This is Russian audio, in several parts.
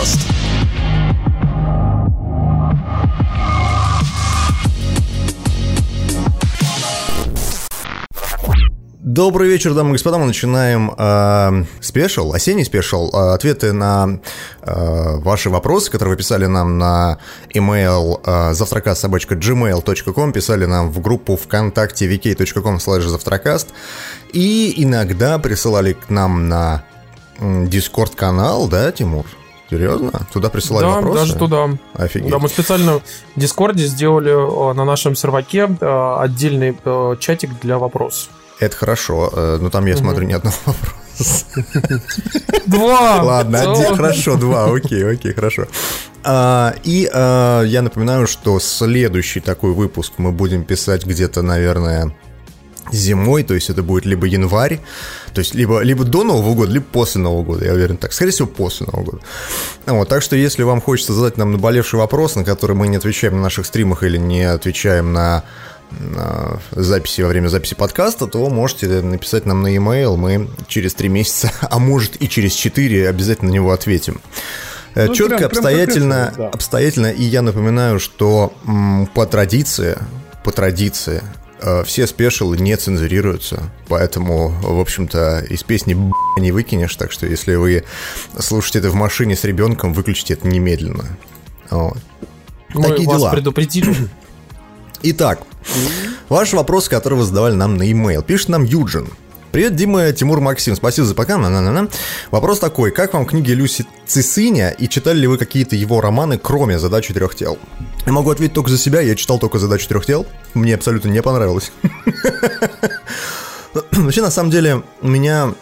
подкаст. Добрый вечер, дамы и господа. Мы начинаем э, special, осенний special, э, ответы на э, ваши вопросы, которые вы писали нам на email э, zavtracast собачка gmail.com, писали нам в группу ВКонтакте vk.com slash zavtracast и иногда присылали к нам на Discord канал, да, Тимур? Серьезно? Туда присылали да, вопросы? даже туда. Офигеть. Да, мы специально в Дискорде сделали э, на нашем серваке э, отдельный э, чатик для вопросов. Это хорошо, но там я смотрю ни одного вопроса. Два! Ладно, один, хорошо, два, окей, окей, хорошо. А, и я напоминаю, что следующий такой выпуск мы будем писать где-то, наверное, зимой, то есть это будет либо январь, то есть либо, либо до Нового года, либо после Нового года, я уверен так. Скорее всего, после Нового года. Вот, так что если вам хочется задать нам наболевший вопрос, на который мы не отвечаем на наших стримах или не отвечаем на записи во время записи подкаста, то можете написать нам на e-mail, мы через три месяца, а может и через четыре обязательно на него ответим. Ну, Четко, прям, обстоятельно, прям да. обстоятельно, и я напоминаю, что по традиции, по традиции, э, все спешилы не цензурируются, поэтому, в общем-то, из песни не выкинешь, так что если вы слушаете это в машине с ребенком, выключите это немедленно. Вот. Мы Такие вас дела. предупредили. Итак, ваш вопрос, который вы задавали нам на e-mail. Пишет нам Юджин. Привет, Дима, Тимур, Максим, спасибо за пока. На -на -на -на. Вопрос такой, как вам книги Люси Цисыня и читали ли вы какие-то его романы, кроме «Задачи трех тел»? Я могу ответить только за себя, я читал только «Задачу трех тел», мне абсолютно не понравилось. Вообще, на самом деле, у меня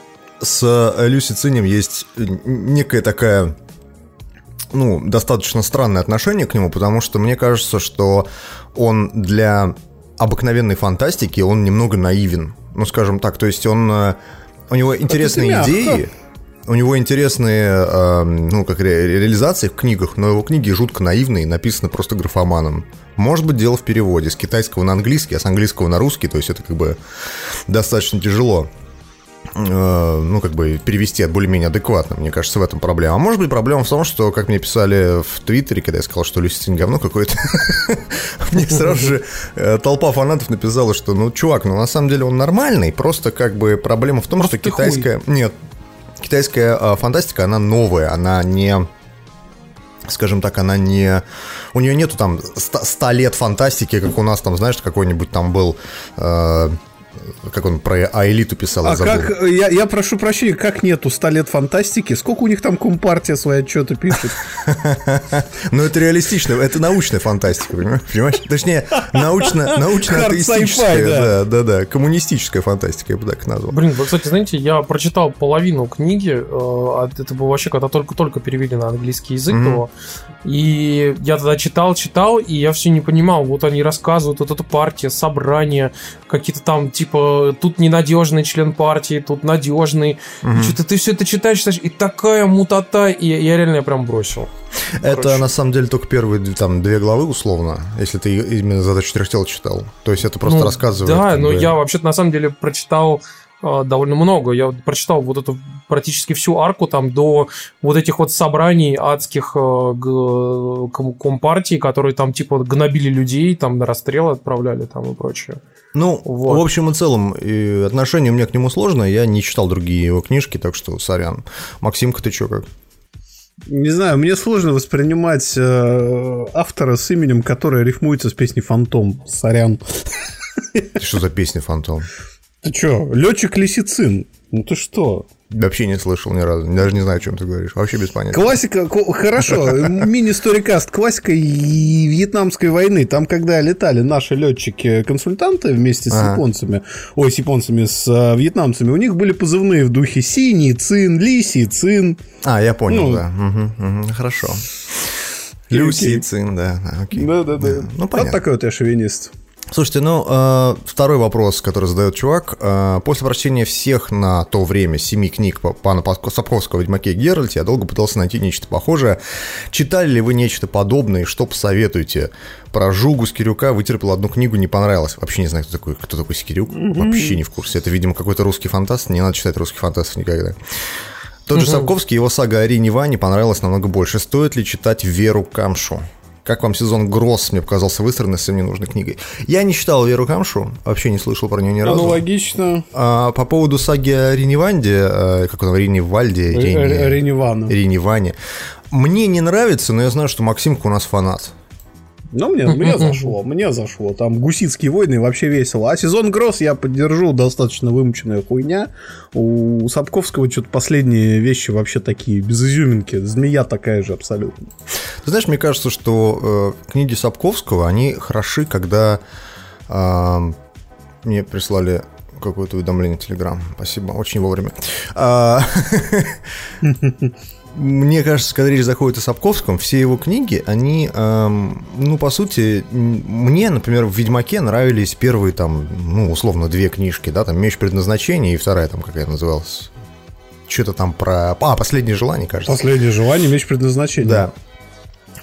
с Люси Цинем есть некая такая ну, достаточно странное отношение к нему, потому что мне кажется, что он для обыкновенной фантастики, он немного наивен. Ну, скажем так, то есть он... Э, у него интересные идеи, у него интересные, э, ну, как ре- реализации в книгах, но его книги жутко наивные, написаны просто графоманом. Может быть, дело в переводе с китайского на английский, а с английского на русский, то есть это как бы достаточно тяжело. Э, ну, как бы перевести более-менее адекватно. Мне кажется, в этом проблема. А может быть, проблема в том, что, как мне писали в Твиттере, когда я сказал, что Люси Цинь говно какое-то, мне сразу же э, толпа фанатов написала, что, ну, чувак, ну, на самом деле он нормальный, просто как бы проблема в том, что китайская... Нет, китайская а, фантастика, она новая, она не скажем так, она не... У нее нету там 100 лет фантастики, как у нас там, знаешь, какой-нибудь там был... Э, как он про Аэлиту писал, а как, я, я прошу прощения, как нету 100 лет фантастики? Сколько у них там компартия свои отчеты пишет? Ну, это реалистично, это научная фантастика, понимаешь? Точнее, научно, научно-атеистическая, да, да, да, коммунистическая фантастика, я бы так назвал. Блин, вы, кстати, знаете, я прочитал половину книги, э, это было вообще, когда только-только перевели на английский язык его, и я тогда читал, читал, и я все не понимал, вот они рассказывают, вот эта партия, собрание, какие-то там, типа, тут ненадежный член партии, тут надежный. Угу. Что-то ты все это читаешь, читаешь, и такая мутата, и я реально прям бросил. Это Короче. на самом деле только первые там две главы условно, если ты именно задачу четырех тел читал. То есть это просто ну, рассказывает. Да, но бы... я вообще-то на самом деле прочитал довольно много. Я прочитал вот эту практически всю арку там до вот этих вот собраний адских э, компартий, которые там типа гнобили людей, там на расстрел отправляли там и прочее. Ну, вот. в общем и целом, и отношение у меня к нему сложное, я не читал другие его книжки, так что сорян. Максимка, ты чё как? Не знаю, мне сложно воспринимать э, автора с именем, которое рифмуется с песней «Фантом». Сорян. Что за песня «Фантом»? Ты чё, летчик Лисицин? Ну ты что? Вообще не слышал ни разу. Даже не знаю, о чем ты говоришь. Вообще без понятия. Классика, хорошо. Мини-сторикаст. Классика Вьетнамской войны. Там, когда летали наши летчики-консультанты вместе с ага. японцами, ой, с японцами, с а, вьетнамцами, у них были позывные в духе синий, цин, лисий, цин. А, я понял, ну, да. Угу, угу, хорошо. Люси, цин, да. Окей. Да, да, да. Ну, понятно. Вот такой вот я шовинист. Слушайте, ну, э, второй вопрос, который задает чувак. Э, после прочтения всех на то время семи книг пана Сапковского «Ведьмаке и Геральте» я долго пытался найти нечто похожее. Читали ли вы нечто подобное? Что посоветуете? Про Жугу Скирюка вытерпел одну книгу, не понравилось. Вообще не знаю, кто такой, кто такой Скирюк. Вообще не в курсе. Это, видимо, какой-то русский фантаст. Не надо читать русских фантастов никогда. Тот же Сапковский, его сага о Рине Ване понравилась намного больше. Стоит ли читать Веру Камшу? Как вам сезон Гросс мне показался выстроенной совсем ненужной книгой? Я не читал Веру Камшу, вообще не слышал про нее ни разу. Аналогично. А, по поводу саги о Риневанде, э, как он, Риневальде, Рине... Риневане. Риневане. Мне не нравится, но я знаю, что Максимка у нас фанат. Ну, мне, мне зашло, мне зашло. Там гусицкие войны вообще весело. А сезон Гросс я поддержу, достаточно вымученная хуйня. У Сапковского что-то последние вещи вообще такие, без изюминки. Змея такая же абсолютно. Ты знаешь, мне кажется, что э, книги Сапковского, они хороши, когда э, мне прислали какое-то уведомление в Телеграм. Спасибо, очень вовремя. А, мне кажется, когда речь заходит о Сапковском, все его книги, они, эм, ну, по сути, мне, например, в «Ведьмаке» нравились первые, там, ну, условно, две книжки, да, там «Меч предназначения» и вторая, там, какая называлась, что-то там про... А, «Последнее желание», кажется. «Последнее желание», «Меч предназначения». Да.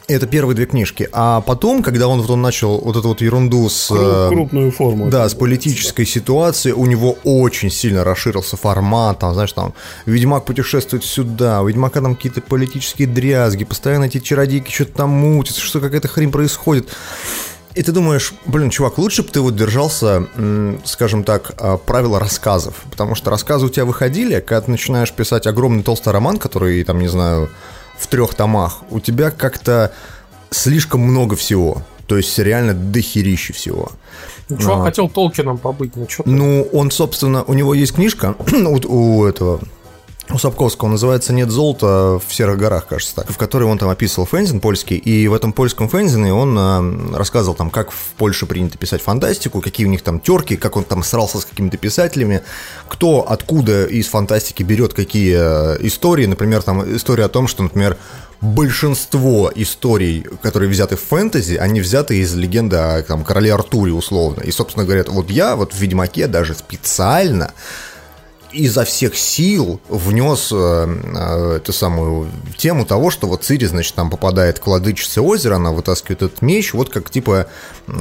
Это первые две книжки. А потом, когда он вот он начал вот эту вот ерунду с... Э, крупную форму. Да, с политической ситуацией, у него очень сильно расширился формат, там, знаешь, там, Ведьмак путешествует сюда, у Ведьмака там какие-то политические дрязги, постоянно эти чародейки что-то там мутят, что какая-то хрень происходит. И ты думаешь, блин, чувак, лучше бы ты вот держался, скажем так, а, правила рассказов. Потому что рассказы у тебя выходили, когда ты начинаешь писать огромный толстый роман, который, там, не знаю, в трех томах, у тебя как-то слишком много всего. То есть реально дохерища всего. Ну, чувак а, хотел Толкином побыть, ну что Ну, он, собственно, у него есть книжка у, у этого у Сапковского называется «Нет золота в серых горах», кажется так, в которой он там описывал фэнзин польский, и в этом польском фэнзине он э, рассказывал там, как в Польше принято писать фантастику, какие у них там терки, как он там срался с какими-то писателями, кто откуда из фантастики берет какие э, истории, например, там история о том, что, например, большинство историй, которые взяты в фэнтези, они взяты из легенды о там, короле Артуре условно. И, собственно говоря, вот я вот в «Ведьмаке» даже специально изо всех сил внес э, э, эту самую тему того, что вот Цири, значит, там попадает к владычице озера, она вытаскивает этот меч, вот как типа э,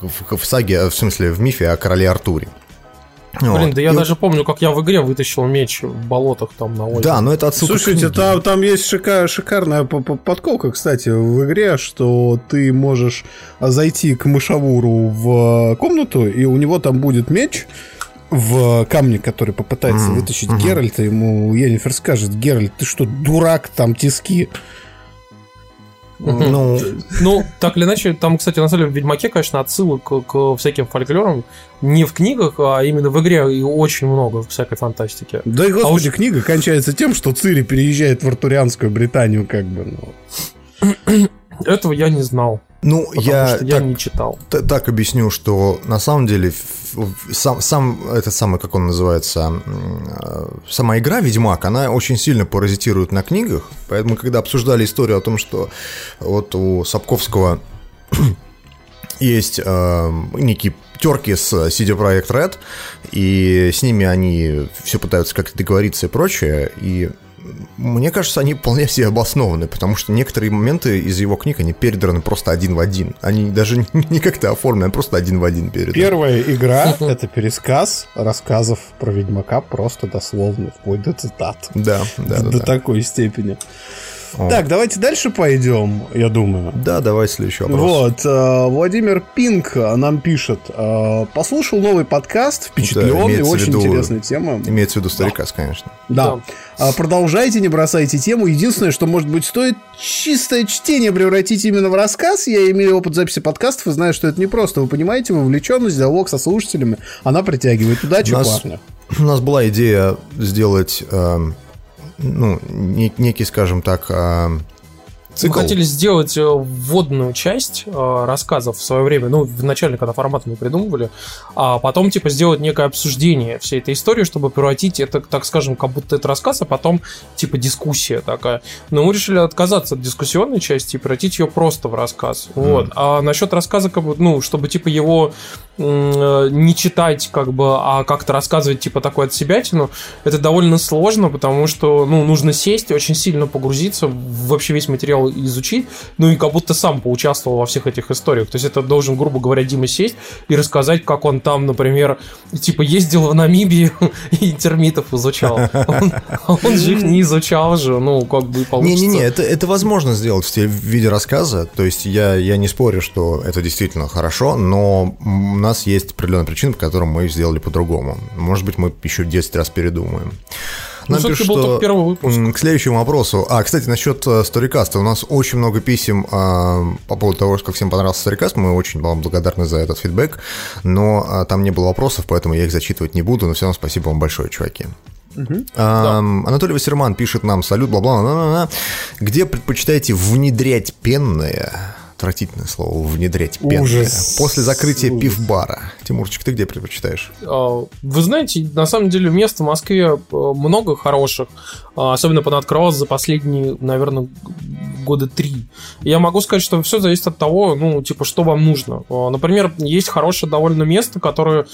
в, в саге, в смысле, в мифе о короле Артуре. Блин, вот. да я и даже помню, как я в игре вытащил меч в болотах там на озере. Да, но это отсылка Слушайте, там, там есть шикар, шикарная подколка, кстати, в игре, что ты можешь зайти к мышавуру в комнату, и у него там будет меч, в камне, который попытается mm-hmm. вытащить mm-hmm. Геральта, ему Енифер скажет, Геральт, ты что, дурак, там тиски. Ну, ну, так или иначе, там, кстати, на самом деле в Ведьмаке, конечно, отсылок к, к всяким фольклорам не в книгах, а именно в игре и очень много всякой фантастики. Да и, господи, а уж... книга кончается тем, что Цири переезжает в Артурианскую Британию, как бы, ну. Этого я не знал. Ну, я, я так, не читал. Так объясню, что на самом деле сам, сам этот самый, как он называется, э, сама игра Ведьмак, она очень сильно паразитирует на книгах, поэтому когда обсуждали историю о том, что вот у Сапковского есть э, некий терки с CD Projekt Red, и с ними они все пытаются как-то договориться и прочее, и мне кажется, они вполне все обоснованы, потому что некоторые моменты из его книг, они передраны просто один в один. Они даже не как-то оформлены, а просто один в один передраны. Первая игра — это пересказ рассказов про Ведьмака просто дословно, вплоть до цитат. Да, да. До такой степени. Так, давайте дальше пойдем, я думаю. Да, давай следующий вопрос. Вот, э, Владимир Пинк нам пишет. Э, послушал новый подкаст, впечатленный, да, очень виду, интересная тема. Имеется в виду старикас, да. конечно. Да. да. Продолжайте, не бросайте тему. Единственное, что, может быть, стоит чистое чтение превратить именно в рассказ. Я имею опыт записи подкастов и знаю, что это не просто. Вы понимаете, вовлеченность, диалог со слушателями, она притягивает. Удачи, у нас, парня. У нас была идея сделать... Э, ну, некий, скажем так, а, Цикл. Мы хотели сделать э, вводную часть э, рассказов в свое время, ну, в начале, когда формат мы придумывали, а потом, типа, сделать некое обсуждение всей этой истории, чтобы превратить это, так скажем, как будто это рассказ, а потом, типа, дискуссия такая. Но мы решили отказаться от дискуссионной части и превратить ее просто в рассказ. Mm. Вот. А насчет рассказа, как бы, ну, чтобы, типа, его не читать, как бы, а как-то рассказывать, типа, такой от себятину, это довольно сложно, потому что, ну, нужно сесть, очень сильно погрузиться, вообще весь материал изучить, ну, и как будто сам поучаствовал во всех этих историях. То есть это должен, грубо говоря, Дима сесть и рассказать, как он там, например, типа, ездил в Намибии и термитов изучал. Он, же их не изучал же, ну, как бы получится. Не-не-не, это, это возможно сделать в виде рассказа, то есть я, я не спорю, что это действительно хорошо, но нас есть определенная причина, по которым мы сделали по-другому. Может быть, мы еще 10 раз передумаем. Нам ну, пишут, что первый выпуск. К следующему вопросу. А, кстати, насчет э, Сторикаста. У нас очень много писем а, по поводу того, как всем понравился Сторикаст. Мы очень вам благодарны за этот фидбэк. Но а, там не было вопросов, поэтому я их зачитывать не буду. Но все равно спасибо вам большое, чуваки. Угу. А, да. Анатолий Вассерман пишет нам салют, бла-бла, где предпочитаете внедрять пенное отвратительное слово, внедрять. Ужас. После закрытия Ужас. пив-бара. Тимурчик, ты где предпочитаешь? А, вы знаете, на самом деле мест в Москве э, много хороших. А, особенно понаоткрывалось за последние, наверное, года три. Я могу сказать, что все зависит от того, ну, типа, что вам нужно. А, например, есть хорошее довольно место, которое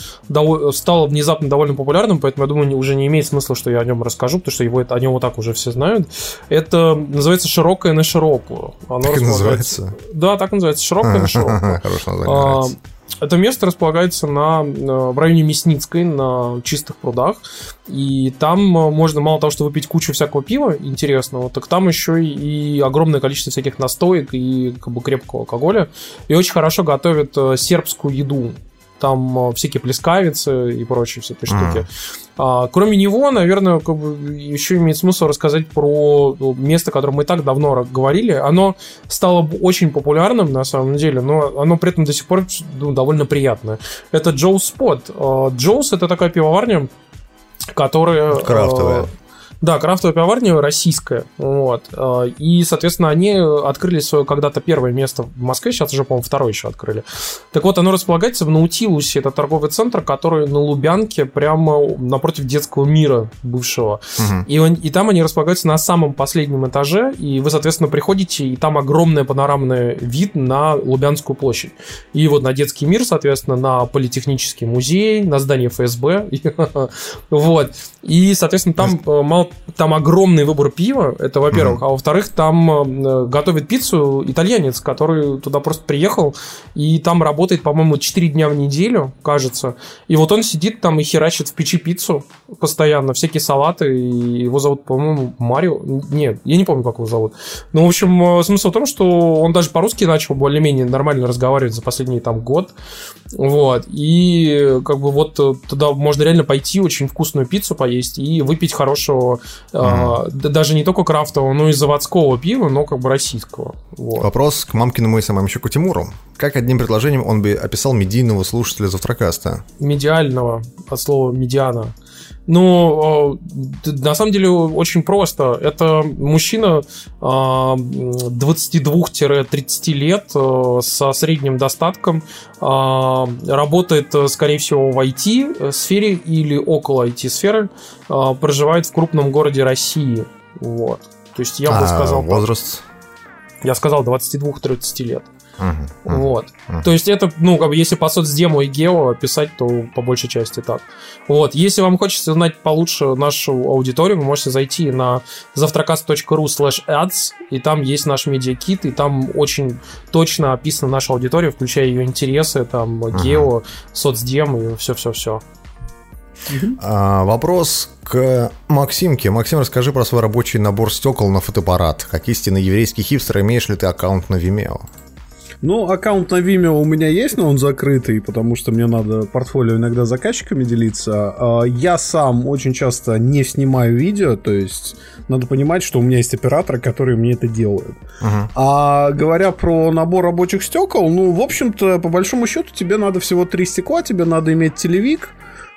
стало внезапно довольно популярным, поэтому, я думаю, уже не имеет смысла, что я о нем расскажу, потому что его, о нем вот так уже все знают. Это называется «Широкое на широкую». Оно так называется? Да, так называется. «Широкое на широкую». Хорошее название это место располагается на, в районе Мясницкой, на чистых прудах. И там э, можно мало того, что выпить кучу всякого пива интересного, так там еще и огромное количество всяких настоек и как бы крепкого алкоголя. И очень хорошо готовят э, сербскую еду там э, всякие плескавицы и прочие всякие mm. штуки. А, кроме него, наверное, как бы еще имеет смысл рассказать про ну, место, о котором мы так давно говорили. Оно стало очень популярным на самом деле, но оно при этом до сих пор ну, довольно приятное. Это Джоус Спот. А, Джоус это такая пивоварня, которая... Крафтовая. Да, крафтовая пивоварня российская. Вот. А, и, соответственно, они открыли свое когда-то первое место в Москве, сейчас уже, по-моему, второе еще открыли. Так вот, оно располагается в Наутилусе. Это торговый центр, который на Лубянке, прямо напротив детского мира бывшего. Угу. И, он, и там они располагаются на самом последнем этаже, и вы, соответственно, приходите, и там огромный панорамный вид на Лубянскую площадь. И вот на детский мир, соответственно, на политехнический музей, на здание ФСБ. Вот. И, соответственно, там мало там огромный выбор пива, это во-первых, mm-hmm. а во-вторых, там э, готовит пиццу итальянец, который туда просто приехал, и там работает, по-моему, 4 дня в неделю, кажется. И вот он сидит там и херачит в печи пиццу постоянно, всякие салаты, и его зовут, по-моему, Марио. Нет, я не помню, как его зовут. Ну, в общем, э, смысл в том, что он даже по-русски начал более-менее нормально разговаривать за последний там год. Вот. И как бы вот туда можно реально пойти, очень вкусную пиццу поесть и выпить хорошего Mm-hmm. даже не только крафтового, но и заводского пива, но как бы российского. Вот. Вопрос к мамкиному и самому Тимуру. Как одним предложением он бы описал медийного слушателя Завтракаста? Медиального, от слова медиана. Ну, на самом деле очень просто. Это мужчина 22-30 лет э, со средним достатком, работает, скорее всего, в IT-сфере или около IT-сферы, проживает в крупном городе России. Вот. То есть я бы а сказал... Возраст? Я сказал 22-30 лет. Uh-huh, вот. Uh-huh. То есть это, ну, как бы, если по соцдему и гео писать, то по большей части так. Вот. Если вам хочется знать получше нашу аудиторию, вы можете зайти на завтракаст.ру slash ads, и там есть наш медиакит, и там очень точно описана наша аудитория, включая ее интересы, там, uh-huh. гео, соцдем и все-все-все. А, вопрос к Максимке. Максим, расскажи про свой рабочий набор стекол на фотоаппарат. Как истинный еврейский хипстер, имеешь ли ты аккаунт на Vimeo? Ну, аккаунт на Vimeo у меня есть, но он закрытый, потому что мне надо портфолио иногда заказчиками делиться. А, я сам очень часто не снимаю видео, то есть надо понимать, что у меня есть операторы, которые мне это делают. Uh-huh. А говоря про набор рабочих стекол, ну, в общем-то, по большому счету, тебе надо всего три стекла, тебе надо иметь телевик,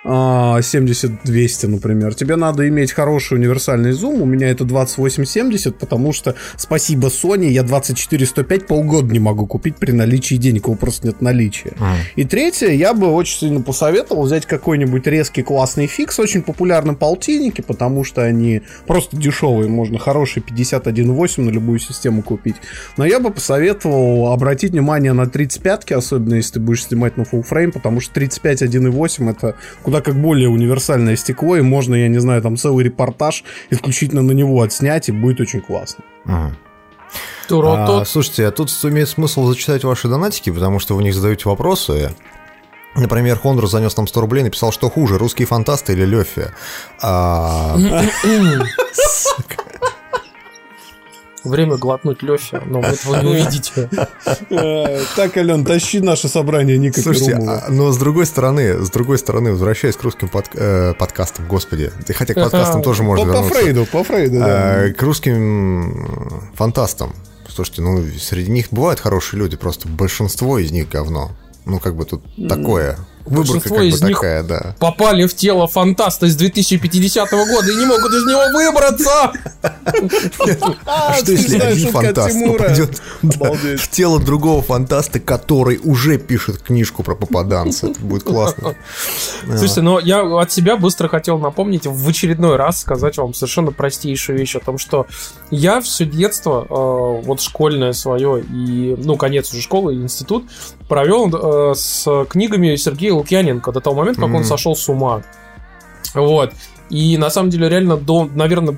70-200, например, тебе надо иметь хороший универсальный зум. У меня это 2870, потому что, спасибо Sony, я 24-105 полгода не могу купить при наличии денег, его просто нет наличия. Mm. И третье, я бы очень сильно посоветовал взять какой-нибудь резкий классный фикс, очень популярны полтинники, потому что они просто дешевые, можно хороший 51.8 на любую систему купить. Но я бы посоветовал обратить внимание на 35-ки, особенно если ты будешь снимать на full frame, потому что 35 1.8 это куда как более универсальное стекло, и можно, я не знаю, там целый репортаж исключительно на него отснять, и будет очень классно. Ага. А, слушайте, а тут имеет смысл зачитать ваши донатики, потому что вы них задаете вопросы. Например, Хондор занес нам 100 рублей и написал, что хуже, русские фантасты или Лёфи. А... Время глотнуть Лёфи, но вы этого не увидите. Так, Ален, тащи наше собрание Ника Слушайте, а, но с другой стороны, с другой стороны, возвращаясь к русским э, подкастам, господи, хотя к подкастам тоже можно По Фрейду, по Фрейду, да. К русским фантастам. Слушайте, ну, среди них бывают хорошие люди, просто большинство из них говно. Ну, как бы тут такое. Выборка Большинство из них такая, да. попали в тело фантаста из 2050 года и не могут из него выбраться. Что если один фантаст попадет в тело другого фантаста, который уже пишет книжку про попаданца? Это будет классно. Слушайте, но я от себя быстро хотел напомнить, в очередной раз сказать вам совершенно простейшую вещь о том, что я все детство, э, вот школьное свое и, ну, конец уже школы и институт, провел э, с книгами Сергея Лукьяненко до того момента, как mm-hmm. он сошел с ума. Вот. И на самом деле реально до, наверное,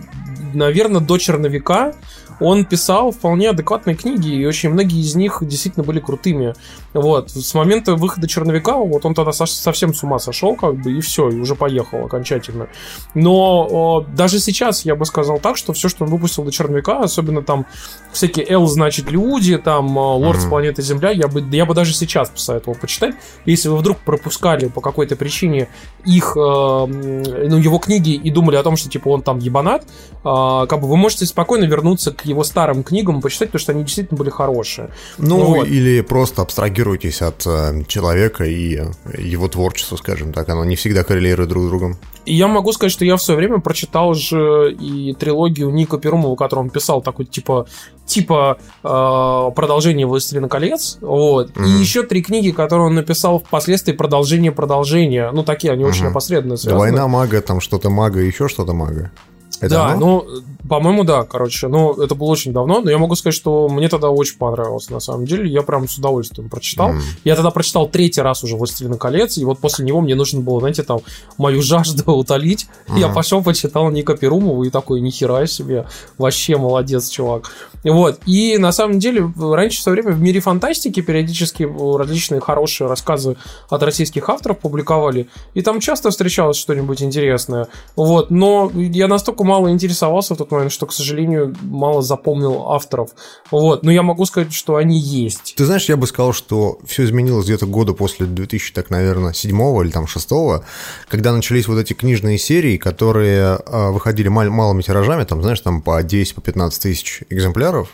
наверное, до черновика он писал вполне адекватные книги, и очень многие из них действительно были крутыми. Вот. С момента выхода черновика, вот он тогда совсем с ума сошел, как бы, и все, и уже поехал окончательно. Но о, даже сейчас я бы сказал так, что все, что он выпустил до черновика, особенно там всякие L значит люди, там Лорд mm-hmm. планеты Земля, я бы, я бы даже сейчас посоветовал почитать. Если вы вдруг пропускали по какой-то причине их, э, ну, его книги и думали о том, что типа он там ебанат, э, как бы вы можете спокойно вернуться к его старым книгам почитать, потому что они действительно были хорошие. Ну, вот. или просто абстрагируйтесь от э, человека и его творчества, скажем так. Оно не всегда коррелирует друг с другом. И я могу сказать, что я в свое время прочитал же и трилогию Ника Перумова, которую он писал, такой типа типа э, продолжение «Властелина колец», вот, mm-hmm. и еще три книги, которые он написал впоследствии продолжение продолжения, ну, такие, они mm-hmm. очень опосредованно связаны. «Война мага», там что-то мага, еще что-то мага. Это да, оно? ну, по-моему, да, короче. Ну, это было очень давно, но я могу сказать, что мне тогда очень понравилось, на самом деле. Я прям с удовольствием прочитал. Mm. Я тогда прочитал третий раз уже «Властелина колец», и вот после него мне нужно было, знаете, там, мою жажду утолить. Mm. Я пошел, почитал Ника Перумова и такой, нихера себе, вообще молодец, чувак. Вот, и на самом деле, раньше все время в мире фантастики периодически различные хорошие рассказы от российских авторов публиковали, и там часто встречалось что-нибудь интересное. Вот, но я настолько мало интересовался в тот момент, что, к сожалению, мало запомнил авторов. Вот, но я могу сказать, что они есть. Ты знаешь, я бы сказал, что все изменилось где-то года после 2000, так, наверное, седьмого или там шестого, когда начались вот эти книжные серии, которые а, выходили мал- малыми тиражами, там, знаешь, там по 10, по 15 тысяч экземпляров,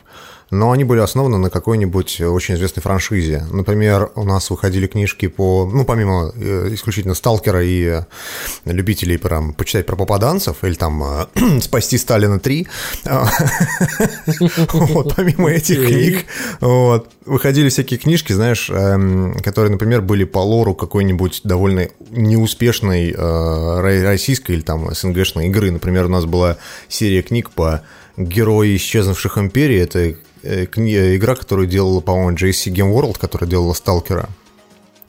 но они были основаны на какой-нибудь очень известной франшизе. Например, у нас выходили книжки по, ну, помимо э, исключительно Сталкера и э, любителей прям почитать про попаданцев, или там э, «Спасти Сталина 3», вот, помимо этих книг, вот, выходили всякие книжки, знаешь, эм, которые, например, были по лору какой-нибудь довольно неуспешной российской или там СНГшной игры. Например, у нас была серия книг по герои исчезнувших империй. Это Э, игра, которую делала, по-моему, JC Game World, которая делала Сталкера.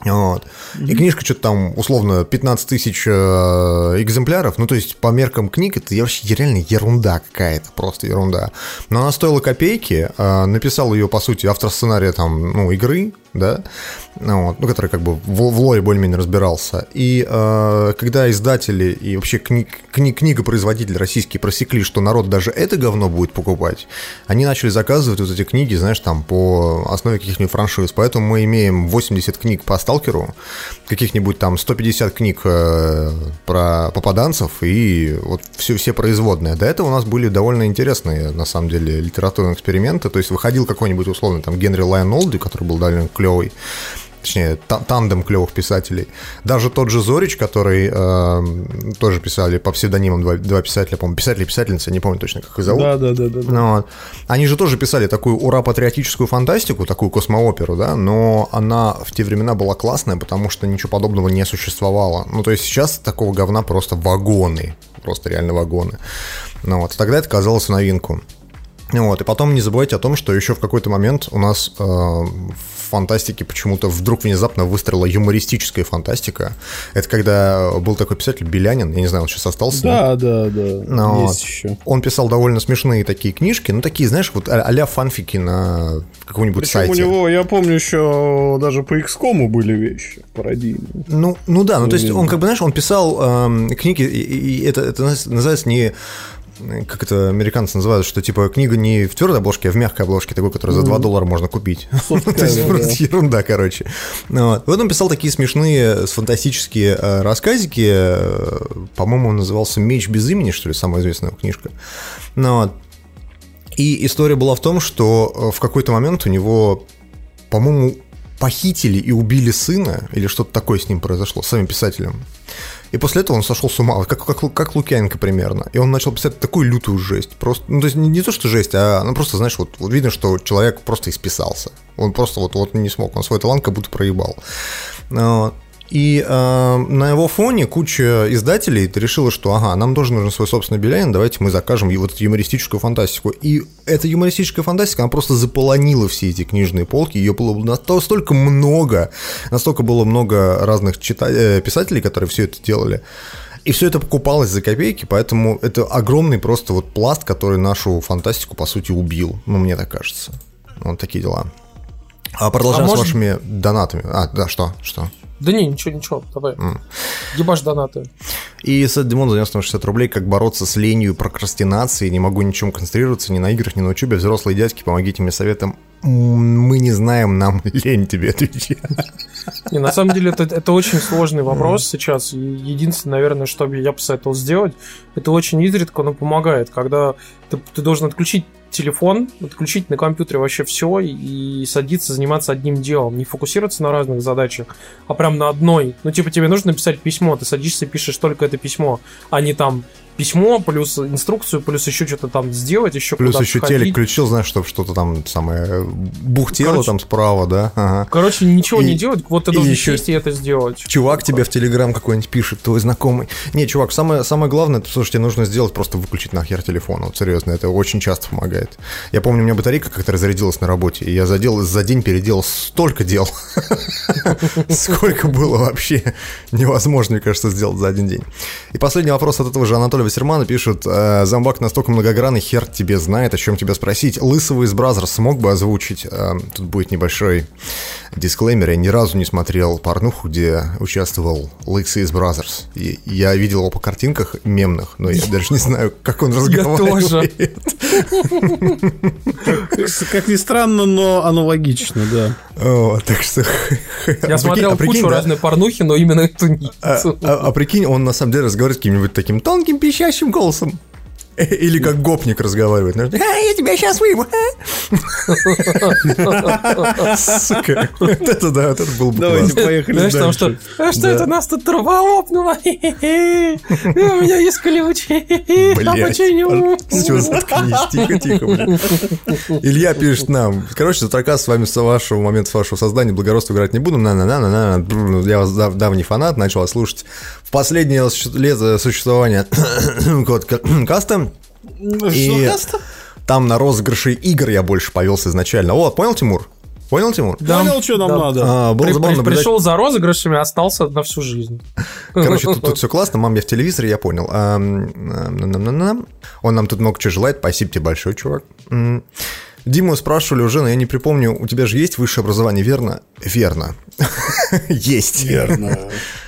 Вот. И книжка что-то там, условно, 15 тысяч э, экземпляров. Ну, то есть, по меркам книг, это вообще реально ерунда какая-то, просто ерунда. Но она стоила копейки. Э, написал ее, по сути, автор сценария там, ну, игры, да, вот, ну, который как бы в, в лоре более-менее разбирался. И э, когда издатели и вообще кни, кни, книгопроизводители российские просекли, что народ даже это говно будет покупать, они начали заказывать вот эти книги, знаешь, там по основе каких-нибудь франшиз. Поэтому мы имеем 80 книг по Сталкеру, каких-нибудь там 150 книг э, про попаданцев и вот все, все производные. До этого у нас были довольно интересные, на самом деле, литературные эксперименты. То есть выходил какой-нибудь условный там Генри Лайон Олди, который был довольно клевый. точнее, тандем клевых писателей. Даже тот же Зорич, который э, тоже писали по псевдонимам два, два писателя, по-моему, писатель и писательница, не помню точно, как их зовут. Да, да, да, да. Вот. Они же тоже писали такую ура-патриотическую фантастику, такую космооперу, да, но она в те времена была классная, потому что ничего подобного не существовало. Ну, то есть сейчас такого говна просто вагоны, просто реально вагоны. Ну вот, тогда это казалось новинку. Вот, и потом не забывайте о том, что еще в какой-то момент у нас э, в фантастике почему-то вдруг внезапно выстрела юмористическая фантастика. Это когда был такой писатель Белянин, я не знаю, он сейчас остался. Да, да, да. Но Есть вот. еще. Он писал довольно смешные такие книжки, ну такие, знаешь, вот а-ля фанфики на каком-нибудь сайте. у него, я помню, еще даже по XCOM были вещи пародийные. Ну, ну да, ну то есть он как бы, знаешь, он писал э, книги, и, и это, это называется не как это американцы называют, что типа книга не в твердой обложке, а в мягкой обложке, такой, которую за 2 доллара можно купить. То есть просто ерунда, короче. Вот он писал такие смешные фантастические э, рассказики. Э, по-моему, он назывался «Меч без имени», что ли, самая известная книжка. Ну и история была в том, что э, в какой-то момент у него, по-моему, похитили и убили сына, или что-то такое с ним произошло, с самим писателем. И после этого он сошел с ума, как, как, как Лукьяненко примерно. И он начал писать такую лютую жесть. Просто, ну, то есть не, не то, что жесть, а ну, просто, знаешь, вот, вот видно, что человек просто исписался. Он просто вот, вот не смог, он свой талант как будто проебал. Вот. И э, на его фоне куча издателей решила, что ага, нам тоже нужен свой собственный Белянин, давайте мы закажем вот эту юмористическую фантастику. И эта юмористическая фантастика, она просто заполонила все эти книжные полки, ее было настолько много, настолько было много разных чита- э, писателей, которые все это делали. И все это покупалось за копейки, поэтому это огромный просто вот пласт, который нашу фантастику, по сути, убил. Ну, мне так кажется. Вот такие дела. А продолжаем а может... с вашими донатами. А, да, что? Что? Да не, ничего, ничего, давай. Mm. Ебаш донаты. И Сет Димон занес нам 60 рублей, как бороться с ленью и прокрастинацией. Не могу ничем концентрироваться, ни на играх, ни на учебе. Взрослые дядьки, помогите мне советом. Мы не знаем, нам лень тебе отвечать. Не, на самом деле это, это очень сложный вопрос mm. сейчас. Единственное, наверное, что я посоветовал сделать, это очень изредка, но помогает, когда ты, ты должен отключить телефон, отключить на компьютере вообще все и садиться заниматься одним делом, не фокусироваться на разных задачах, а прям на одной. Ну, типа, тебе нужно написать письмо, ты садишься и пишешь только это письмо, а не там письмо, плюс инструкцию, плюс еще что-то там сделать, еще Плюс еще сходить. телек включил, знаешь, чтобы что-то там самое бухтело короче, там справа, да? Ага. Короче, ничего и, не делать, вот ты должен еще сесть и это сделать. Чувак тебе в Телеграм какой-нибудь пишет, твой знакомый. Не, чувак, самое, самое главное, это, слушай, тебе нужно сделать, просто выключить нахер телефон. Вот серьезно, это очень часто помогает. Я помню, у меня батарейка как-то разрядилась на работе, и я задел, за день переделал столько дел. Сколько было вообще невозможно, мне кажется, сделать за один день. И последний вопрос от этого же Анатолия Вассермана пишет, «Э, зомбак настолько многогранный, хер тебе знает, о чем тебя спросить. Лысого из Brazzers смог бы озвучить? Э, тут будет небольшой дисклеймер. Я ни разу не смотрел порнуху, где участвовал Лысый из Brazzers. И я видел его по картинках мемных, но я даже не знаю, как он разговаривает. Как ни странно, но оно логично, да. Так что... Я смотрел а кучу разной порнухи, но именно эту. А, а, а прикинь, он на самом деле разговаривает каким-нибудь таким тонким пищем пищащим голосом. Или как гопник разговаривает. А, я тебя сейчас выйму. Сука. Вот это да, вот это был бы Давайте поехали Знаешь, там что? А что это нас тут трава лопнула? У меня есть ключ. А почему? Все, заткнись. Тихо, тихо. Илья пишет нам. Короче, Затракас с вами с вашего момента, с вашего создания благородство играть не буду. На на на на на Я вас давний фанат, начал вас слушать последнее лет существования код каста и там на розыгрыши игр я больше повелся изначально. Вот, понял, Тимур? Понял, Тимур? Да. Понял, что нам да. надо. А, было При, забавно наблюдать... Пришел за розыгрышами, остался на всю жизнь. Короче, тут, тут все классно. Мам, я в телевизоре, я понял. А, он нам тут много чего желает. Спасибо тебе большое, чувак. Диму спрашивали уже, но я не припомню, у тебя же есть высшее образование, верно? Верно. Есть. Верно.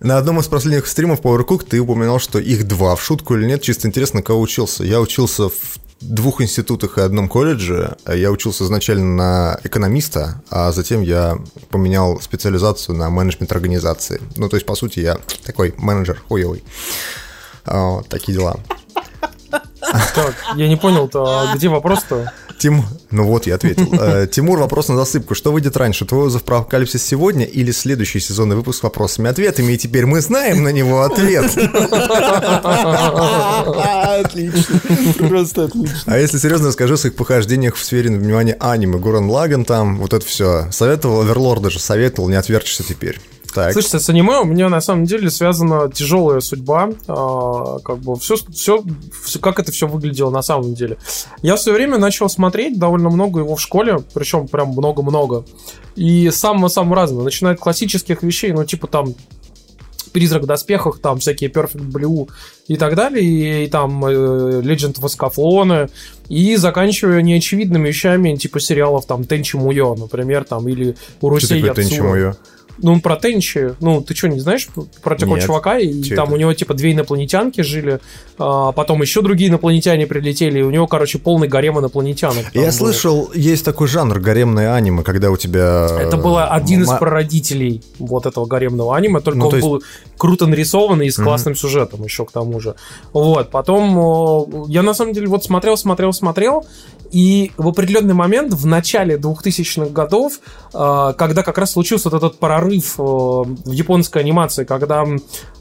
На одном из последних стримов PowerCook ты упоминал, что их два. В шутку или нет, чисто интересно, кого учился. Я учился в двух институтах и одном колледже. Я учился изначально на экономиста, а затем я поменял специализацию на менеджмент организации. Ну, то есть, по сути, я такой менеджер хуевый. Вот, такие дела. Так, я не понял-то, а где вопрос-то? Тим... Ну вот, я ответил. Э, Тимур, вопрос на засыпку. Что выйдет раньше, твой отзыв про Апокалипсис сегодня или следующий сезонный выпуск с вопросами-ответами? И теперь мы знаем на него ответ. Отлично. Просто отлично. А если серьезно, расскажи о своих похождениях в сфере, внимания, аниме. Гурен Лаган там, вот это все. Советовал, Оверлорд даже советовал, не отвертишься теперь. Так. Слушайте, с аниме у меня на самом деле связана тяжелая судьба. А, как бы все, все, все, как это все выглядело на самом деле. Я все время начал смотреть довольно много его в школе, причем прям много-много. И самого-самого разного. Начиная от классических вещей, ну, типа там Призрак в доспехах, там всякие Perfect Blue и так далее, и, и там э, Legend of Escaflowne, и заканчивая неочевидными вещами, типа сериалов там Тенчи Муё, например, там, или Урусей Что Ну, про Тенчи, ну, ты что, не знаешь про такого Нет. чувака? И там это? у него, типа, две инопланетянки жили, а потом еще другие инопланетяне прилетели, и у него, короче, полный гарем инопланетянок. Я был. слышал, есть такой жанр гаремное аниме, когда у тебя... Это было один из прародителей вот этого гаремного аниме, только Ну, то он есть- был круто нарисованный и с классным сюжетом еще к тому же. Вот, потом я на самом деле вот смотрел, смотрел, смотрел, и в определенный момент в начале 2000-х годов, э, когда как раз случился вот этот прорыв э, в японской анимации, когда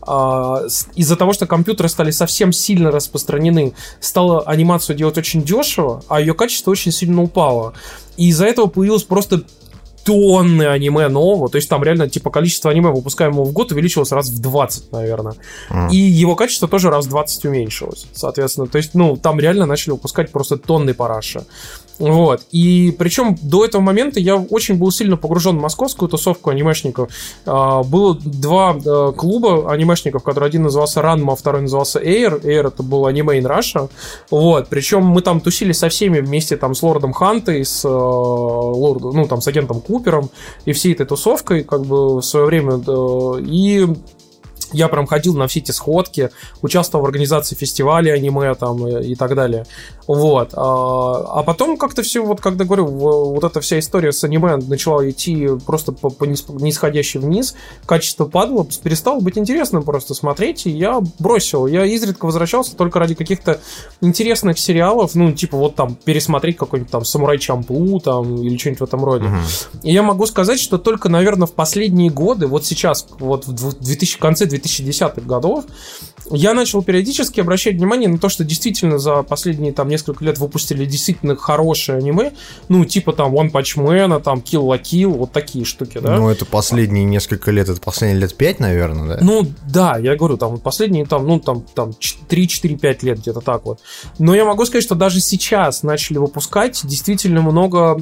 с- из-за того, что компьютеры стали совсем сильно распространены, стало анимацию делать очень дешево, а ее качество очень сильно упало. И из-за этого появилось просто тонны аниме нового, то есть там реально типа количество аниме, выпускаемого в год, увеличилось раз в 20, наверное. М. И его качество тоже раз в 20 уменьшилось, соответственно. То есть, ну, там реально начали выпускать просто тонны параши. Вот. И причем до этого момента я очень был сильно погружен в московскую тусовку анимешников. А, Было два э, клуба анимешников, которые один назывался Ranma, а второй назывался Air. Air это был аниме in Russia. Вот. Причем мы там тусили со всеми вместе там с Лордом Хантой, с, э, Лорд- ну, там, с агентом Купером и всей этой тусовкой, как бы в свое время. И я прям ходил на все эти сходки, участвовал в организации фестивалей аниме там и, и так далее. Вот. А, а потом как-то все, вот когда говорю, вот эта вся история с аниме начала идти просто по, по нис- нисходящей вниз, качество падало, перестало быть интересным просто смотреть, и я бросил. Я изредка возвращался только ради каких-то интересных сериалов, ну, типа вот там пересмотреть какой-нибудь там Самурай Чамплу там или что-нибудь в этом роде. Мгм. И я могу сказать, что только, наверное, в последние годы, вот сейчас, вот в дву- 2000, конце 2010-х годов, я начал периодически обращать внимание на то, что действительно за последние там несколько лет выпустили действительно хорошие аниме, ну, типа там One Punch Man, там Kill la Kill, вот такие штуки, да? Ну, это последние несколько лет, это последние лет пять, наверное, да? Ну да, я говорю, там последние там, ну там, там 3-4-5 лет где-то так вот. Но я могу сказать, что даже сейчас начали выпускать действительно много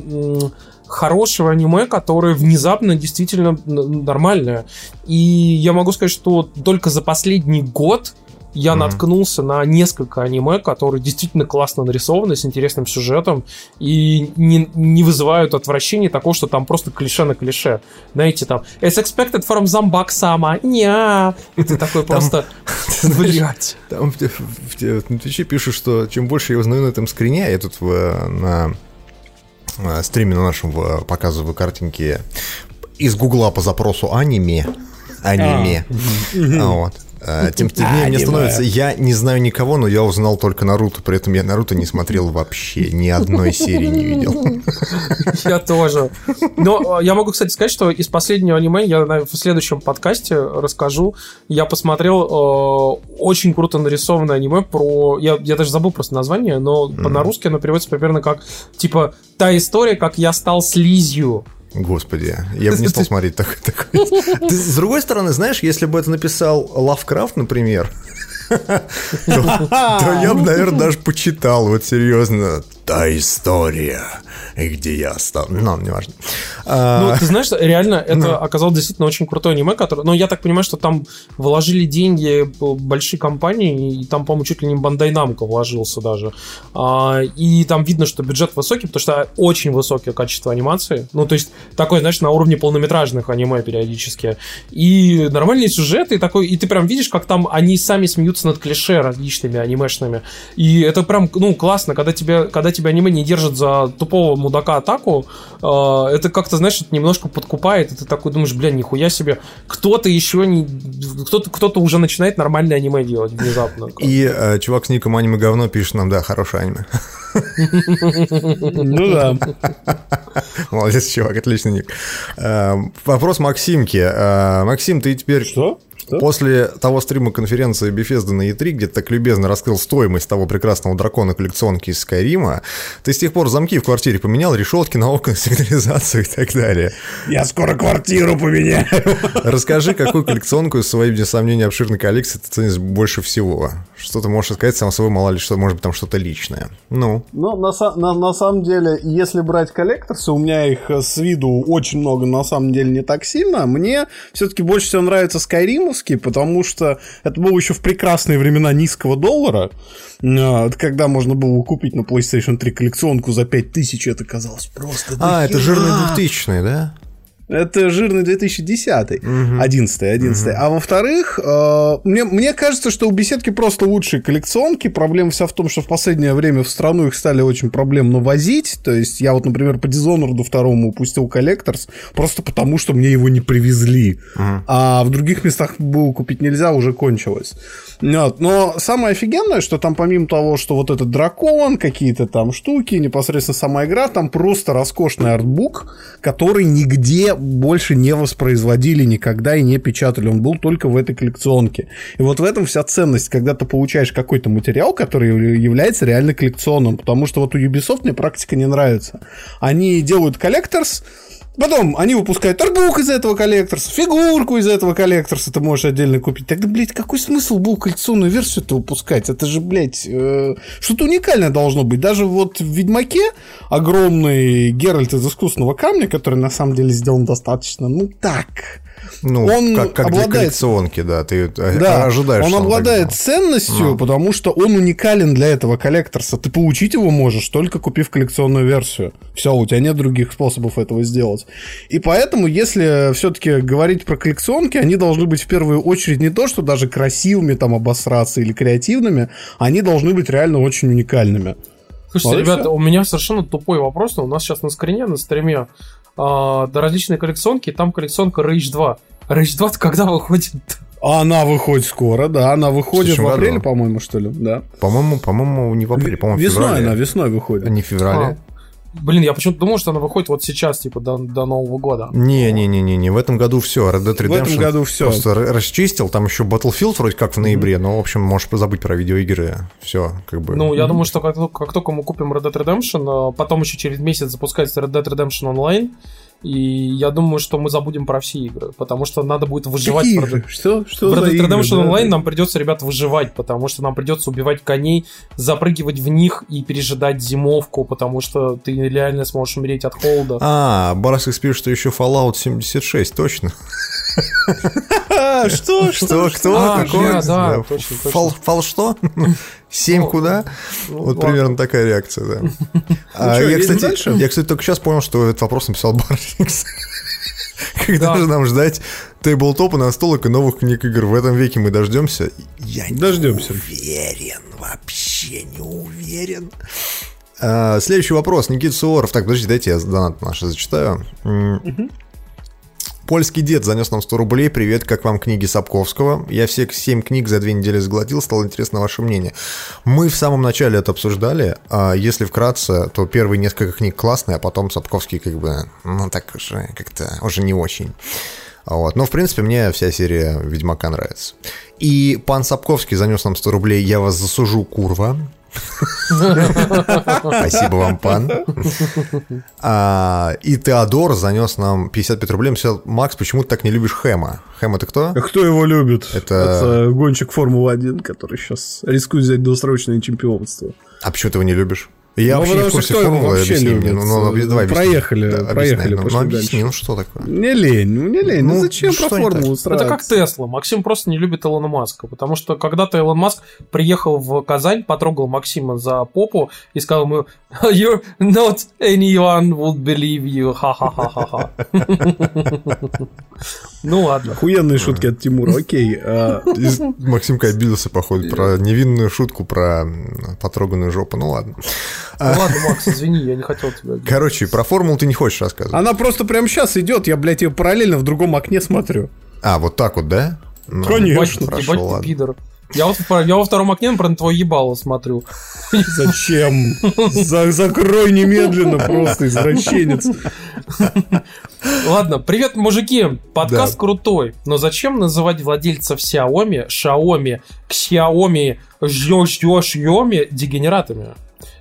хорошего аниме, которое внезапно действительно нормальное. И я могу сказать, что только за последний год я Мгм. наткнулся на несколько аниме, которые действительно классно нарисованы, с интересным сюжетом, и не, не вызывают отвращения такого, что там просто клише на клише. Знаете, там «It's expected from Zambak Sama». Ня. И ты такой просто... Блять. Там в, Твиче пишут, что чем больше я узнаю на этом скрине, я тут на стриме на нашем в- показываю картинки из Гугла по запросу аниме. Аниме. Вот. А, Тем стыднее мне становится. Я не знаю никого, но я узнал только Наруто. При этом я Наруто не смотрел вообще. Ни одной серии не видел. Я тоже. Но э, я могу, кстати, сказать, что из последнего аниме я в следующем подкасте расскажу. Я посмотрел э, очень круто нарисованное аниме про... Я, я даже забыл просто название, но по- на русский оно переводится примерно как, типа, та история, как я стал слизью. Господи, я бы не стал смотреть так- такое. Ты, с другой стороны, знаешь, если бы это написал Лавкрафт, например, то я бы, наверное, даже почитал, вот серьезно. Та история, где я стал... Ну, не важно. Ну, А, ты знаешь, реально, это оказалось действительно очень крутое аниме, которое... Но я так понимаю, что там вложили деньги большие компании, и там, по-моему, чуть ли не Бандай Намко вложился даже. А, И там видно, что бюджет высокий, потому что очень высокое качество анимации. Ну, то есть, такой, знаешь, на уровне полнометражных аниме периодически. И нормальный сюжет, и такой... И ты прям видишь, как там они сами смеются над клише различными анимешными. И это прям, ну, классно, когда тебе, когда тебя аниме не держит за тупого мудака атаку, э, это как-то, знаешь, немножко подкупает, и ты такой думаешь, бля, нихуя себе, кто-то еще не... Кто-то кто уже начинает нормальное аниме делать внезапно. И э, чувак с ником аниме говно пишет нам, да, хорошее аниме. Ну да. Молодец, чувак, отличный ник. Э, вопрос Максимки. Э, Максим, ты теперь... Что? Что? После того стрима конференции Bethesda на E3, где ты так любезно раскрыл стоимость того прекрасного дракона коллекционки из Скайрима, ты с тех пор замки в квартире поменял, решетки на окна, сигнализацию и так далее. Я скоро квартиру поменяю. Расскажи, какую коллекционку из своей, без сомнения, обширной коллекции ты ценишь больше всего? Что ты можешь сказать сам собой, мало ли что, может быть, там что-то личное. Ну? Ну, на, на, на самом деле, если брать коллекторсы, у меня их с виду очень много, но на самом деле не так сильно. Мне все-таки больше всего нравится Skyrim, русский, потому что это было еще в прекрасные времена низкого доллара, а, когда можно было купить на PlayStation 3 коллекционку за 5000, это казалось просто... А, это жирный 2000 да? Это жирный 2010, угу. 11 11 угу. А во-вторых, э, мне, мне кажется, что у беседки просто лучшие коллекционки. Проблема вся в том, что в последнее время в страну их стали очень проблемно возить. То есть я вот, например, по Dishonored второму упустил коллекторс просто потому, что мне его не привезли. Угу. А в других местах было купить нельзя, уже кончилось. Вот. Но самое офигенное, что там помимо того, что вот этот дракон, какие-то там штуки, непосредственно сама игра, там просто роскошный артбук, который нигде больше не воспроизводили никогда и не печатали. Он был только в этой коллекционке. И вот в этом вся ценность, когда ты получаешь какой-то материал, который является реально коллекционным. Потому что вот у Ubisoft мне практика не нравится. Они делают collector's, Потом они выпускают артбук из этого collector's а, фигурку из этого collector's а ты можешь отдельно купить. Тогда, блядь, какой смысл был коллекционную версию-то выпускать? Это же, блядь, э, что-то уникальное должно быть. Даже вот в Ведьмаке огромный Геральт из искусственного камня, который на самом деле сделан достаточно, ну так, ну, он как, как обладает... для коллекционки, да, ты э, да, ожидаешь. Он обладает ценностью, Но. потому что он уникален для этого коллекторса. Ты получить его можешь, только купив коллекционную версию. Все, у тебя нет других способов этого сделать. И поэтому, если все-таки говорить про коллекционки, они должны быть в первую очередь не то, что даже красивыми там обосраться или креативными, они должны быть реально очень уникальными. Слушайте, вот ребята, у меня совершенно тупой вопрос, но у нас сейчас на скрине, на стриме а, да, различные коллекционки, там коллекционка Rage 2. Rage 2 когда выходит? Она выходит скоро, да, она выходит в, в апреле, по-моему, что ли, да. По-моему, по-моему, не в апреле, по-моему, Весной феврале. она, весной выходит. А не в феврале. Блин, я почему-то думал, что она выходит вот сейчас, типа, до, до Нового года. Не-не-не-не, в этом году все. Red Dead Redemption в этом году все. просто расчистил. Там еще Battlefield вроде как в ноябре, но, в общем, можешь забыть про видеоигры. Все, как бы. Ну, я mm-hmm. думаю, что как, как только мы купим Red Dead Redemption, а потом еще через месяц запускается Red Dead Redemption Online, и я думаю, что мы забудем про все игры, потому что надо будет выживать. Какие игры? Что? Что в Red Dead Redemption Online да? нам придется, ребят, выживать, потому что нам придется убивать коней, запрыгивать в них и пережидать зимовку, потому что ты реально сможешь умереть от холода. А, Барсик пишет, что еще Fallout 76, точно. Что? Что? Кто? Какой? Фал, что? Семь куда? Вот примерно такая реакция, да. Ну а я, кстати, только сейчас понял, что этот вопрос написал Барсикс. Когда же нам ждать тейблтопа, настолок и новых книг игр? В этом веке мы дождемся? Я дождемся. не уверен, вообще не уверен. А, следующий вопрос. Никита Суворов. Так, подождите, дайте я донат наш зачитаю. Угу. Польский дед занес нам 100 рублей. Привет, как вам книги Сапковского? Я все 7 книг за две недели сгладил, стало интересно ваше мнение. Мы в самом начале это обсуждали. А если вкратце, то первые несколько книг классные, а потом Сапковский как бы, ну так уже как-то уже не очень. Вот. Но, в принципе, мне вся серия Ведьмака нравится. И пан Сапковский занес нам 100 рублей. Я вас засужу, курва. Спасибо вам, пан. А, и Теодор занес нам 55 рублей. Макс, почему ты так не любишь Хэма? Хэм это кто? А кто его любит? Это, это гонщик Формулы-1, который сейчас рискует взять досрочное чемпионство. А почему ты его не любишь? Я ну, вообще не в курсе формулы, объясни мне. Ну, ну, давай проехали, да, проехали, ну, ну, объясни, ну что такое? Не лень, ну не лень, ну, ну зачем ну, про формулу Это как Тесла, Максим просто не любит Илона Маска, потому что когда-то Илон Маск приехал в Казань, потрогал Максима за попу и сказал ему, you're not anyone would believe you, ха-ха-ха-ха-ха. Ну ладно. Охуенные шутки от Тимура, окей. а, Максимка обиделся, походу, про невинную шутку про потроганную жопу. Ну ладно. Ну ладно, Макс, извини, я не хотел тебя обидеть. Короче, про формулу ты не хочешь рассказывать. Она просто прямо сейчас идет, я, блядь, ее параллельно в другом окне смотрю. А, вот так вот, да? Ну, Конечно. Ебать, Хорошо, ебать ты пидор. Я вот в- я во втором окне про твое ебало смотрю. Зачем? За- закрой немедленно, просто извращенец. Ладно, привет, мужики. Подкаст Да. крутой, но зачем называть владельцев Xiaomi, Xiaomi, Xiaomi, Xiaomi дегенератами?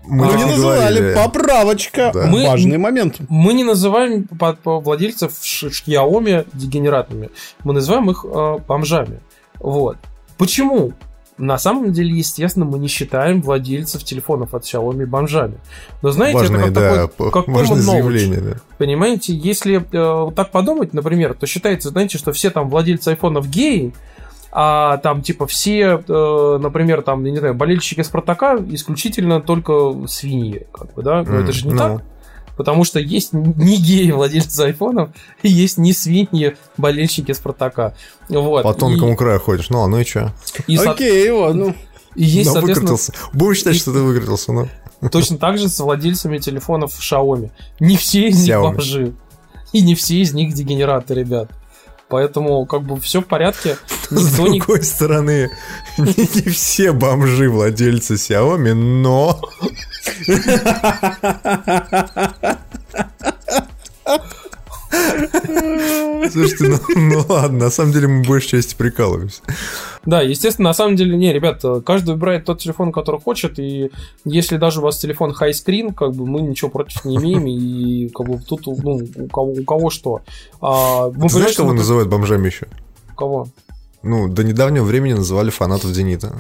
Мы так не называли, говорили. поправочка. Да. Мы- Важный момент. Мы не называем владельцев Xiaomi дегенератами. Мы называем их э, бомжами. Вот. Почему? На самом деле, естественно, мы не считаем владельцев телефонов от Xiaomi бомжами. Но знаете, Важное, это как да, такой, п- как важное заявление, да. Понимаете, если э, так подумать, например, то считается, знаете, что все там владельцы айфонов геи, а там типа все, э, например, там, я не знаю, болельщики Спартака исключительно только свиньи, как бы, да? Но это же не Ну, так. Потому что есть не геи владельцы айфонов, и есть не свиньи болельщики Спартака. Вот. По И- тонкому краю ходишь. Ну, а ну и чё? и, со- Окей, ладно. и есть, Ну, соответственно, выкрутился. Будем считать, что ты выкрутился, ну. точно так же с владельцами телефонов Xiaomi. Не все из них бомжи. И не все из них дегенераты, ребят. Поэтому, как бы, все в порядке. С Никто не... другой стороны, не, не все бомжи владельцы Xiaomi, но... Слушайте, ну, ну ладно, на самом деле мы большей части прикалываемся. Да, естественно, на самом деле, не, ребят, каждый выбирает тот телефон, который хочет, и если даже у вас телефон high screen, как бы мы ничего против не имеем, и как бы тут, ну, у кого, у кого что. А, Ты знаешь, кого это- называют бомжами еще? Кого? Ну, до недавнего времени называли фанатов «Зенита».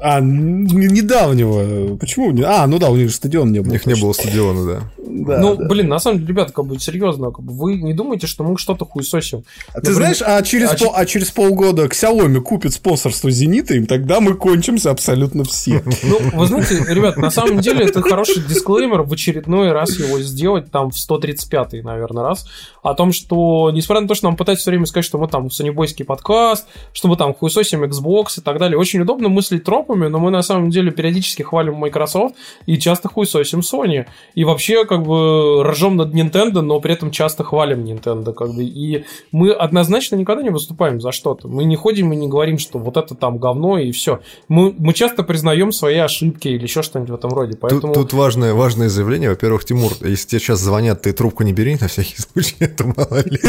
А, недавнего. Почему? не- А, ну да, у них же стадион не У был. них не было стадиона, да. Да, ну, да. блин, на самом деле, ребят, как бы серьезно, как бы, вы не думаете, что мы что-то хуесосим? А ты знаешь, а через, а пол- а через полгода Xiaomi купит спонсорство Зенита, и тогда мы кончимся абсолютно все. Ну, вы знаете, ребят, на самом деле это хороший дисклеймер в очередной раз его сделать, там, в 135-й, наверное, раз, о том, что, несмотря на то, что нам пытаются все время сказать, что мы там сонебойский подкаст, что мы там хуесосим Xbox и так далее, очень удобно мыслить тропами, но мы на самом деле периодически хвалим Microsoft и часто хуесосим Sony. И вообще, как бы, ржем над Nintendo, но при этом часто хвалим Nintendo, как бы, и мы однозначно никогда не выступаем за что-то. Мы не ходим и не говорим, что вот это там говно и все. Мы, мы часто признаем свои ошибки или еще что-нибудь в этом роде. Тут, Поэтому... тут важное, важное заявление. Во-первых, Тимур, если тебе сейчас звонят, ты трубку не бери на всякий случай, это мало ли.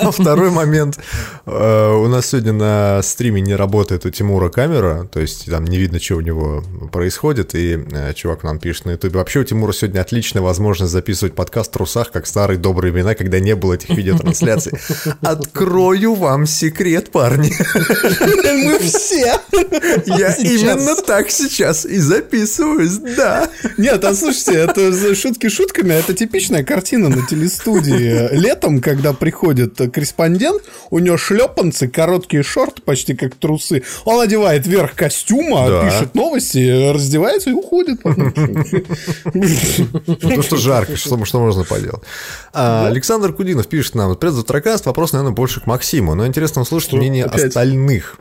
А второй момент. Э, У нас сегодня на стриме не работает у Тимура камера, то есть там не видно, что у него происходит, и э, чувак нам пишет на ютубе. Вообще у Тимура сегодня отличная возможность записывать подкаст в трусах, как старые добрые времена, когда не было этих видеотрансляций. Открою вам секрет, парни. Мы все. Я именно так сейчас и записываюсь, да. Нет, а слушайте, это шутки шутками, это типичная картина на телестудии. Летом, когда приходит корреспондент, у него шлепанцы, короткие шорты, почти как трусы. Он одевает верх костюма, Да. пишет новости, раздевается и уходит. потом. Ну что жарко, что, можно поделать. А, Александр Кудинов пишет нам, привет, Завтракаст, вопрос, наверное, больше к Максиму, но интересно услышать мнение остальных.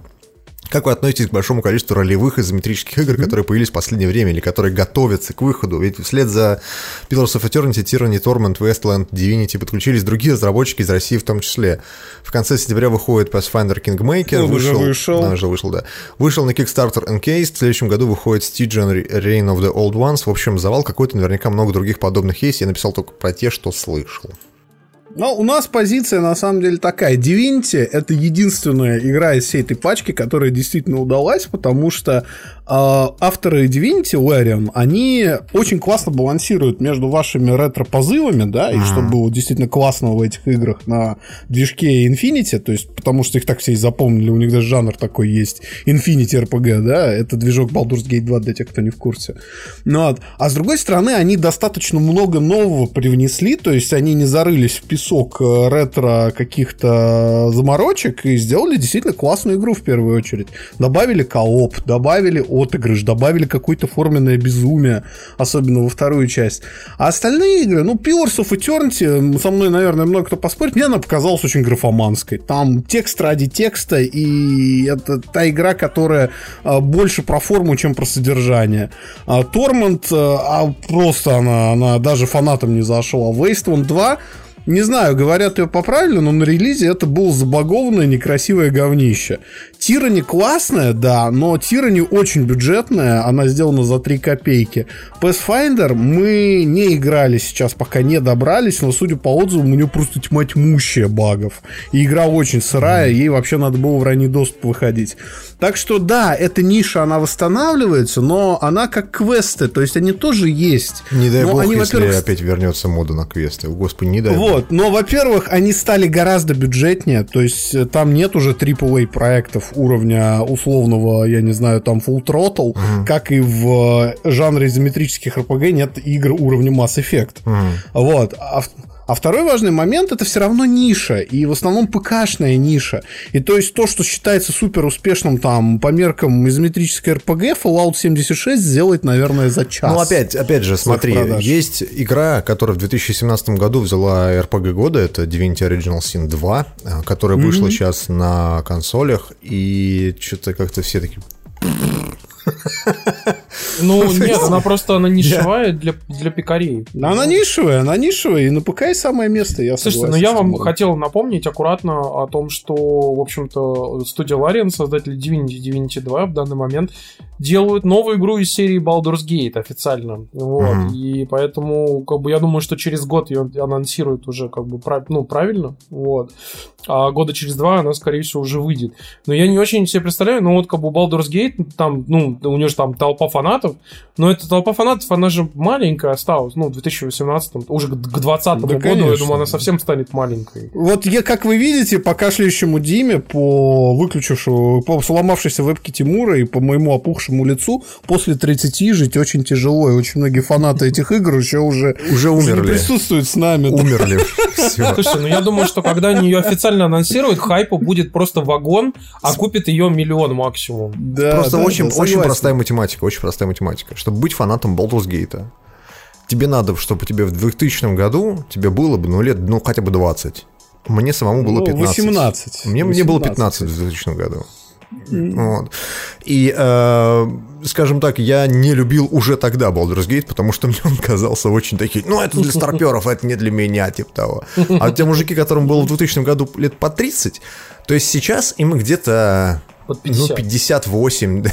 Как вы относитесь к большому количеству ролевых изометрических игр, которые появились в последнее время или которые готовятся к выходу? Ведь вслед за Pillars of Eternity, Tyranny, Torment, Westland, Divinity подключились другие разработчики из России в том числе. В конце сентября выходит Pathfinder Kingmaker. Он уже вышел. Да, уже вышел, да. Вышел на Kickstarter Encased, в следующем году выходит Stygian Reign of the Old Ones. В общем, завал какой-то, наверняка много других подобных есть. Я написал только про те, что слышал. Но у нас позиция на самом деле такая. Divinity это единственная игра из всей этой пачки, которая действительно удалась, потому что авторы Divinity, Larian, они очень классно балансируют между вашими ретро-позывами, да, и что было действительно классного в этих играх на движке Infinity, то есть потому что их так все и запомнили, у них даже жанр такой есть, Infinity RPG, да, это движок Baldur's Gate 2 для тех, кто не в курсе. Ну, вот. А с другой стороны, они достаточно много нового привнесли, то есть они не зарылись в песок, э, ретро каких-то заморочек и сделали действительно классную игру в первую очередь. Добавили кооп, добавили отыгрыш, добавили какое-то форменное безумие, особенно во вторую часть. А остальные игры, ну, Pillars of Eternity, со мной, наверное, много кто поспорит, мне она показалась очень графоманской. Там текст ради текста, и это та игра, которая а, больше про форму, чем про содержание. А, Тормент, а просто она, она даже фанатам не зашла. Wasteland 2 не знаю, говорят ее поправили, но на релизе это было забагованное некрасивое говнище. Тирани классная, да, но Тирани очень бюджетная, она сделана за 3 копейки. Pathfinder мы не играли сейчас, пока не добрались, но судя по отзывам, у нее просто тьма тьмущая багов. И игра очень сырая, ей вообще надо было в ранний доступ выходить. Так что да, эта ниша, она восстанавливается, но она как квесты, то есть они тоже есть. Не дай но бог, они, если опять вернется мода на квесты. Господи, не дай бог. вот, но, во-первых, они стали гораздо бюджетнее, то есть э, там нет уже AAA проектов уровня условного, я не знаю, там Full Throttle, как и в э, жанре изометрических RPG нет игр уровня Mass Effect. Вот. А, а второй важный момент это все равно ниша, и в основном ПКшная ниша. И то есть то, что считается супер успешным там по меркам изометрической RPG, Fallout 76 сделать, наверное, за час. Ну, опять, опять же, смотри, продаж. есть игра, которая в 2017 году взяла RPG года, это Divinity Original Sin 2, э, которая вышла сейчас на консолях, и что-то как-то все такие... Ну, нет, она просто она нишевая для, для пикарей. Она нишевая, она нишевая, и на ПК и самое место, я Слушайте, согласен ну я вам хотел напомнить аккуратно о том, что, в общем-то, студия Larian, создатели Divinity Divinity 2 в данный момент делают новую игру из серии Baldur's Gate официально. Вот. Мгм. И поэтому, как бы, я думаю, что через год ее анонсируют уже, как бы, ну, правильно. Вот. А года через два она, скорее всего, уже выйдет. Но я не очень себе представляю, ну, вот, как бы, Baldur's Gate, там, ну, у нее же там толпа фанатов, но эта толпа фанатов, она же маленькая осталась, ну, в 2018 уже к 2020 Да, году, я конечно, думаю, она совсем станет маленькой. Вот я, как вы видите, по кашляющему Диме, по выключившему, по сломавшейся вебке Тимура и по моему опухшему лицу, после 30 жить очень тяжело, и очень многие фанаты этих игр еще уже, Уже умерли. присутствуют с нами. Умерли. Слушай, ну я думаю, что когда они ее официально анонсируют, хайпа будет просто вагон, а купит ее миллион максимум. Да, Просто да, очень, да, очень простая математика, очень простая математика. Чтобы быть фанатом Baldur's Gate, тебе надо, чтобы тебе в 2000 году тебе было бы, ну, лет, ну, хотя бы 20. Мне самому было Ну, 15. 18. Мне, мне было 18. 15 в 2000 году. Вот. И, э, скажем так, я не любил уже тогда Baldur's Gate, потому что мне он казался очень таким, ну, это для старперов, это не для меня, типа того. А те мужики, которым было в 2000 году лет по 30, то есть сейчас им где-то, Под ну, 50. 58,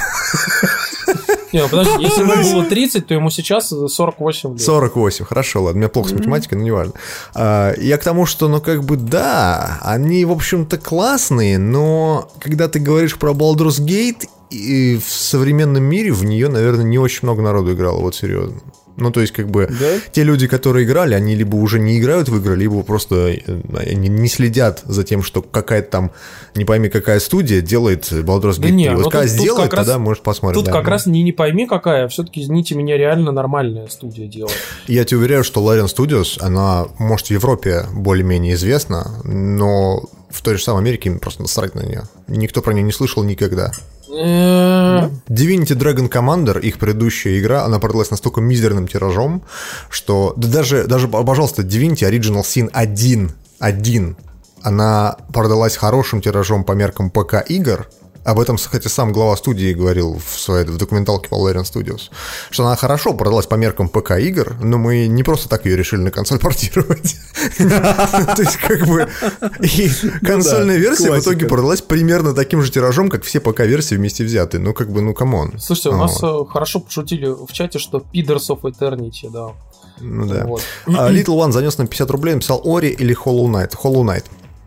Не, ну подожди, если ему было 30, то ему сейчас 48 лет. 48, хорошо, ладно, у меня плохо с математикой, но неважно. А, Я к тому, что, ну, как бы, да, они, в общем-то, классные, но когда ты говоришь про Baldur's Gate, и в современном мире в нее, наверное, не очень много народу играло, вот серьезно. Ну, то есть, как бы, Да? те люди, которые играли, они либо уже не играют в игры, либо просто э, они не следят за тем, что какая-то там, не пойми, какая студия делает Baldur's Gate Да 3. не, вот ну когда тут- тут сделает, раз- тогда, может, посмотрим. Тут да. как раз не, не пойми какая, все-таки, извините меня, реально нормальная студия делает. Я тебе уверяю, что Larian Studios, она, может, в Европе более-менее известна, но в той же самой Америке им просто насрать на нее. Никто про нее не слышал никогда. Divinity Dragon Commander, их предыдущая игра, она продалась настолько мизерным тиражом, что... Да даже, даже, пожалуйста, Divinity Original Sin 1, 1, она продалась хорошим тиражом по меркам ПК игр, об этом, кстати, сам глава студии говорил в своей в документалке по Larian Studios, что она хорошо продалась по меркам ПК игр, но мы не просто так ее решили на консоль портировать. То есть, как бы, и консольная версия в итоге продалась примерно таким же тиражом, как все ПК-версии вместе взятые. Ну, как бы, ну, come on. Слушайте, у нас э, хорошо пошутили в чате, что Pillars of Eternity, да. Ну да. Вот. А, Little One занес нам 50 рублей, написал Ori или Hollow Knight. Hollow Knight.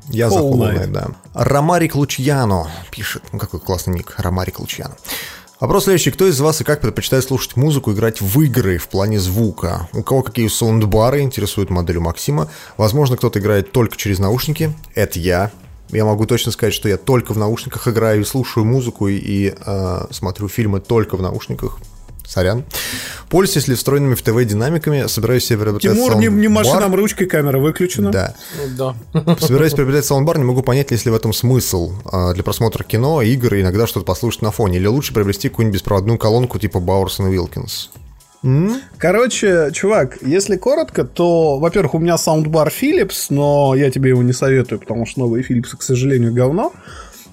Я за Hollow Knight. Да. Ромарик Лучьяно пишет. Ну, какой классный ник. Ромарик Лучьяно. Вопрос следующий. Кто из вас и как предпочитает слушать музыку, играть в игры в плане звука? У кого какие саундбары интересует модель у Максима? Возможно, кто-то играет только через наушники. Это я. Я могу точно сказать, что я только в наушниках играю и слушаю музыку и, и, э, смотрю фильмы только в наушниках. Сорян. Пользуюсь ли встроенными в ТВ динамиками, собираюсь себе приобретать Тимур, не, не маши нам ручкой, камера выключена. Да. Да. Собираюсь приобретать саундбар, не могу понять, есть ли в этом смысл а, для просмотра кино, игр и иногда что-то послушать на фоне. Или лучше приобрести какую-нибудь беспроводную колонку типа Бауэрсон и Вилкинс. Короче, чувак, если коротко, то, во-первых, у меня саундбар Philips, но я тебе его не советую, потому что новые Philips, к сожалению, говно.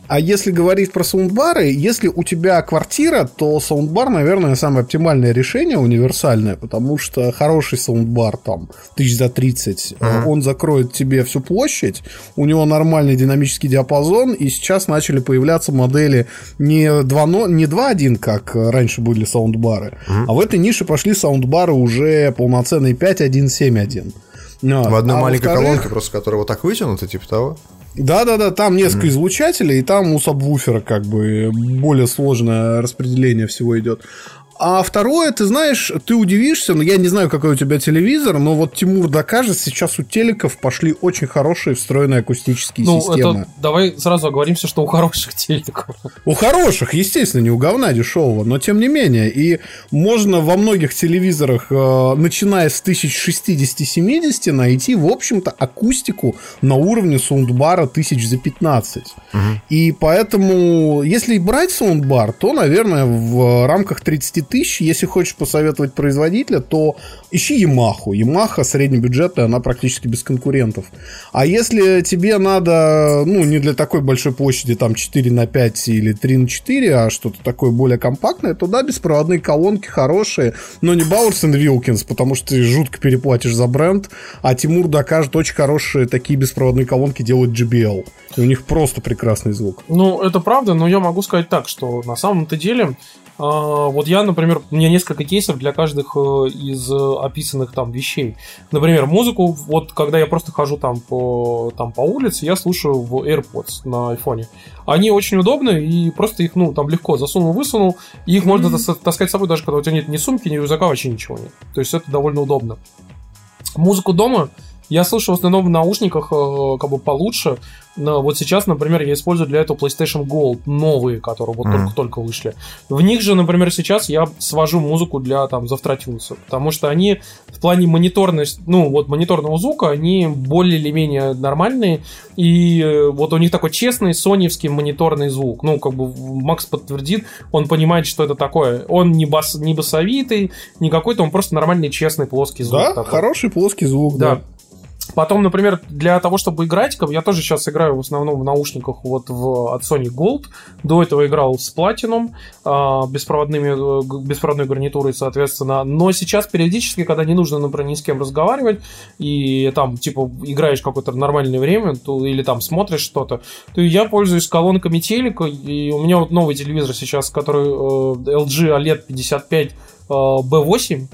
А если говорить про саундбары, если у тебя квартира, то саундбар, наверное, самое оптимальное решение, универсальное, потому что хороший саундбар, там, тысяч за 30, uh-huh. он закроет тебе всю площадь, у него нормальный динамический диапазон, и сейчас начали появляться модели не 2.1, не 2.1, как раньше были саундбары, uh-huh. а в этой нише пошли саундбары уже полноценные 5.1, 7.1. В одной а маленькой колонке, просто которая вот так вытянута, типа того? Да-да-да, там несколько mm. излучателей, и там у сабвуфера как бы более сложное распределение всего идет. А второе, ты знаешь, ты удивишься, но я не знаю, какой у тебя телевизор, но вот Тимур докажет, сейчас у телеков пошли очень хорошие встроенные акустические ну, системы. Это, давай сразу оговоримся, что у хороших телеков. У хороших, естественно, не у говна дешевого, но тем не менее. И можно во многих телевизорах, э, начиная с 1060-70, найти, в общем-то, акустику на уровне саундбара 1000 за 15. Угу. И поэтому, если брать саундбар, то, наверное, в рамках 30 тысяч. Если хочешь посоветовать производителя, то ищи Yamaha. Yamaha среднебюджетная, она практически без конкурентов. А если тебе надо, ну, не для такой большой площади, там 4 на 5 или 3 на 4, а что-то такое более компактное, то да, беспроводные колонки хорошие, но не Bowers Wilkins, потому что ты жутко переплатишь за бренд, а Тимур докажет, очень хорошие такие беспроводные колонки делают JBL. И у них просто прекрасный звук. Ну, это правда, но я могу сказать так, что на самом-то деле вот я, например, у меня несколько кейсов для каждых э, из описанных там вещей. Например, музыку, вот когда я просто хожу там по, там по улице, я слушаю в AirPods на айфоне. Они очень удобны, и просто их, ну, там легко засунул-высунул, и их mm-hmm. можно таскать с собой, даже когда у тебя нет ни сумки, ни рюкзака, вообще ничего нет. То есть это довольно удобно. Музыку дома я слышу в основном в наушниках э, как бы получше. Но вот сейчас, например, я использую для этого PlayStation Gold новые, которые вот mm. только-только вышли. В них же, например, сейчас я свожу музыку для там завтратюнса, потому что они в плане мониторности, ну вот мониторного звука, они более или менее нормальные, и э, вот у них такой честный соневский мониторный звук. Ну, как бы Макс подтвердит, он понимает, что это такое. Он не, бас, не басовитый, не какой-то, он просто нормальный, честный, плоский звук. Да, такой. хороший плоский звук, да. да. Потом, например, для того, чтобы играть, я тоже сейчас играю в основном в наушниках вот в, от Sony Gold. До этого играл с Platinum, э, беспроводными, беспроводной гарнитурой, соответственно. Но сейчас периодически, когда не нужно, например, ни с кем разговаривать, и там, типа, играешь какое-то нормальное время, то, или там смотришь что-то, то я пользуюсь колонками телека, и у меня вот новый телевизор сейчас, который э, LG OLED 55 э, B8,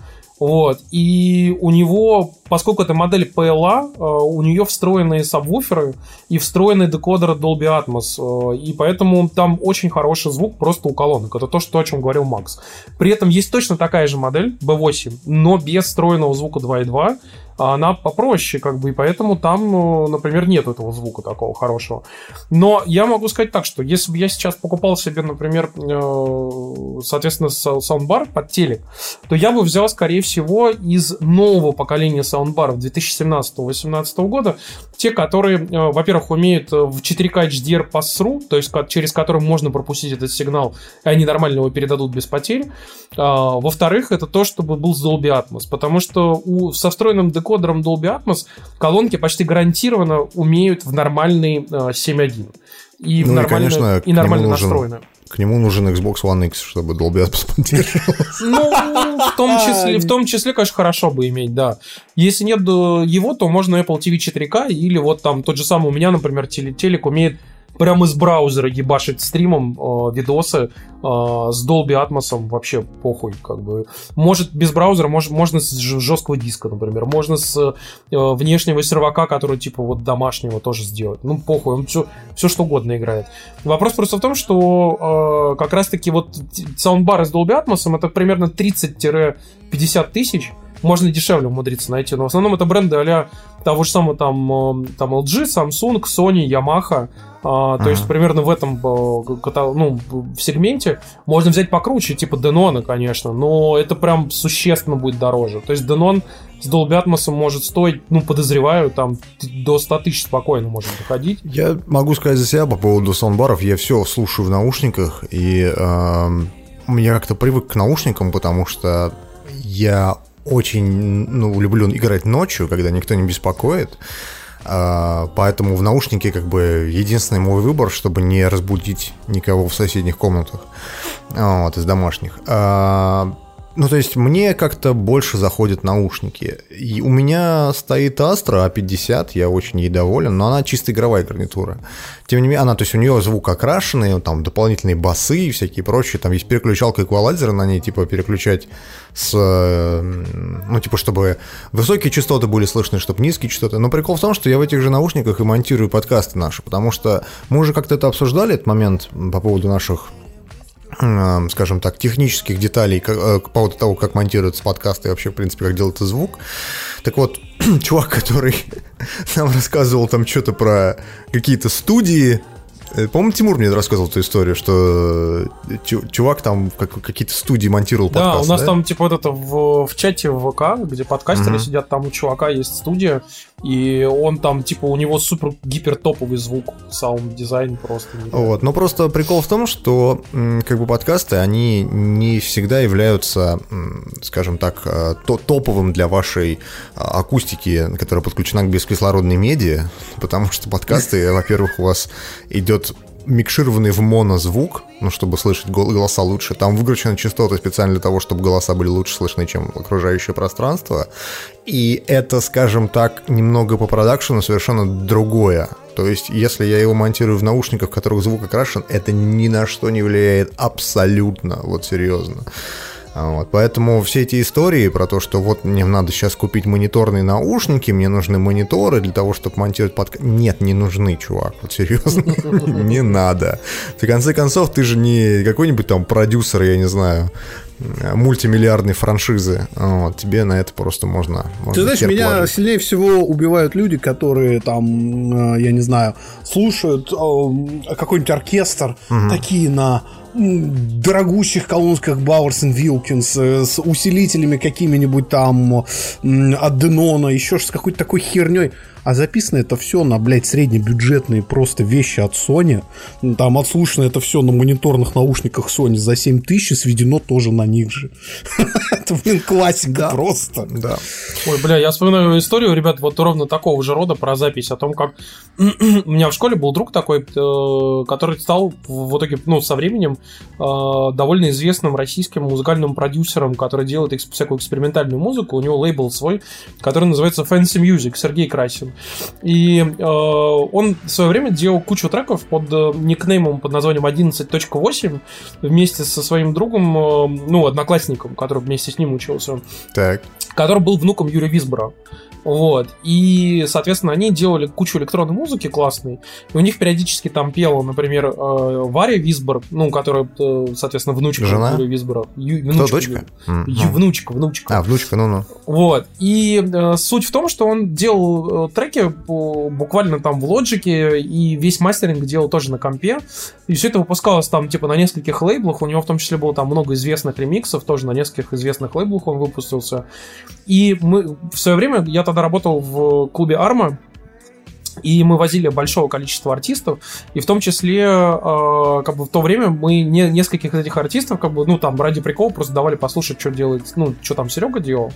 вот. И у него, поскольку это модель PLA, э, у нее встроенные сабвуферы и встроенный декодер Dolby Atmos. Э, и поэтому там очень хороший звук просто у колонок. Это то, что, о чем говорил Макс. При этом есть точно такая же модель B8, но без встроенного звука 2.2 а она попроще, как бы, и поэтому там, ну, например, нет этого звука такого хорошего. Но я могу сказать так, что если бы я сейчас покупал себе, например, э, соответственно, саундбар под телек, то я бы взял, скорее всего, из нового поколения саундбаров 2017-2018 года, те, которые, э, во-первых, умеют в 4К HDR pass-through, то есть через который можно пропустить этот сигнал, и они нормально его передадут без потерь. А, во-вторых, это то, чтобы был Dolby Atmos, потому что у, со встроенным декодером Dolby Atmos колонки почти гарантированно умеют в нормальный 7.1. Э, и, ну, в нормально, и, конечно, и нормально нужен, настроены. К нему нужен Xbox One X, чтобы Dolby Atmos поддерживался. Ну, в том числе, в том числе, конечно, хорошо бы иметь, да. Если нет его, то можно Apple TV 4K или вот там тот же самый у меня, например, телек умеет прямо из браузера ебашить стримом э, видосы э, с Dolby Atmos вообще похуй, как бы. Может без браузера, может, можно с жесткого диска, например, можно с э, внешнего сервака, который типа вот домашнего тоже сделать. Ну, похуй, он все, все что угодно играет. Вопрос просто в том, что э, как раз-таки вот саундбар с Dolby Atmos это примерно 30-50 тысяч, можно и дешевле умудриться найти. Но в основном это бренды а того же самого там, там LG, Samsung, Sony, Yamaha. А, то есть примерно в этом ну, в сегменте можно взять покруче, типа Denon, конечно, но это прям существенно будет дороже. То есть Denon с Dolby Atmos может стоить, ну, подозреваю, там до 100 тысяч спокойно может доходить. Я могу сказать за себя по поводу саундбаров. Я все слушаю в наушниках, и э, я как-то привык к наушникам, потому что я очень ну, люблю играть ночью, когда никто не беспокоит. А, поэтому в наушнике как бы единственный мой выбор, чтобы не разбудить никого в соседних комнатах вот, из домашних. А, ну, то есть мне как-то больше заходят наушники. И у меня стоит Astra A50, я очень ей доволен, но она чисто игровая гарнитура. Тем не менее, она, то есть у нее звук окрашенный, там дополнительные басы и всякие прочие, там есть переключалка эквалайзера на ней, типа переключать с, ну, типа, чтобы высокие частоты были слышны, чтобы низкие частоты. Но прикол в том, что я в этих же наушниках и монтирую подкасты наши, потому что мы уже как-то это обсуждали, этот момент по поводу наших скажем так, технических деталей э, по поводу того, как монтируются подкасты и вообще, в принципе, как делается звук. Так вот, чувак, который нам рассказывал там что-то про какие-то студии, Э, по-моему, Тимур мне рассказывал эту историю, что э, чувак там как, какие-то студии монтировал подкасты. Да, у нас да? там типа вот это в, в чате в ВК, где подкастеры угу. сидят, там у чувака есть студия, и он там, типа, у него супер гипер топовый звук, саунд-дизайн просто. Вот, но просто прикол в том, что как бы подкасты, они не всегда являются, скажем так, э, то, топовым для вашей а, акустики, которая подключена к бескислородной меди, потому что подкасты, во-первых, у вас идет микшированный в моно звук, ну, чтобы слышать голоса лучше. Там выключены частоты специально для того, чтобы голоса были лучше слышны, чем окружающее пространство. И это, скажем так, немного по продакшену совершенно другое. То есть, если я его монтирую в наушниках, в которых звук окрашен, это ни на что не влияет абсолютно, вот серьезно. Вот, поэтому все эти истории про то, что вот мне надо сейчас купить мониторные наушники, мне нужны мониторы для того, чтобы монтировать подкаст. Нет, не нужны, чувак, вот серьезно, не надо. В конце концов, ты же не какой-нибудь там продюсер, я не знаю, мультимиллиардной франшизы. Вот, тебе на это просто можно. можно Ты знаешь, меня положить. сильнее всего убивают люди, которые там, э, я не знаю, слушают э, какой-нибудь оркестр, угу. такие на дорогущих колонках Wilkins э, с усилителями какими-нибудь там от Денона, еще с какой-то такой херней. А записано это все на, блядь, среднебюджетные просто вещи от Sony. Там отслушано это все на мониторных наушниках Sony за 7 тысяч и сведено тоже на них же. Это, блин, классика просто. Да. Ой, бля, я вспоминаю историю, ребят, вот ровно такого же рода про запись, о том, как у меня в школе был друг такой, э, который стал в итоге, ну, со временем э, довольно известным российским музыкальным продюсером, который делает всякую экспериментальную музыку. У него лейбл свой, который называется Fancy Music, Сергей Красин. И э, он в свое время делал кучу треков под э, никнеймом под названием 11.8 вместе со своим другом, э, ну, одноклассником, который вместе с ним учился. Так. Который был внуком Юрия Висбора. Вот. И, соответственно, они делали кучу электронной музыки классной. И у них периодически там пела, например, э, Варя Висбор, ну, которая, э, соответственно, внучка Жена? Юрия Висбора. Ю, внучка, Кто, дочка? Ю, внучка, внучка. А, внучка, ну-ну. Вот. И э, суть в том, что он делал э, треки буквально там в лоджике, и весь мастеринг делал тоже на компе. И все это выпускалось там, типа, на нескольких лейблах. У него в том числе было там много известных ремиксов, тоже на нескольких известных лейблах он выпустился. И мы в свое время я тогда работал в клубе Арма, и мы возили большого количества артистов, и в том числе, э, как бы в то время мы не, нескольких из этих артистов, как бы, ну, там, ради прикола просто давали послушать, что делает, ну, что там Серега делал.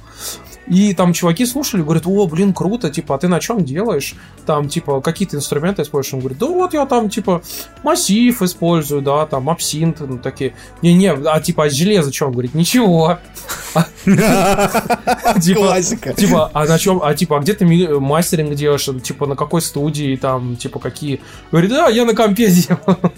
И там чуваки слушали, говорят, о, блин, круто, типа, а ты на чем делаешь? Там, типа, какие-то инструменты используешь? Он говорит, да вот я там, типа, массив использую, да, там, абсинт, ну, такие. Не-не, а типа, а железо? Он говорит, ничего. Типа, Классика. Типа, а на чем, а типа, а где ты мастеринг делаешь? Типа, на какой студии, там, типа, какие? Говорит, да, я на компе делаю.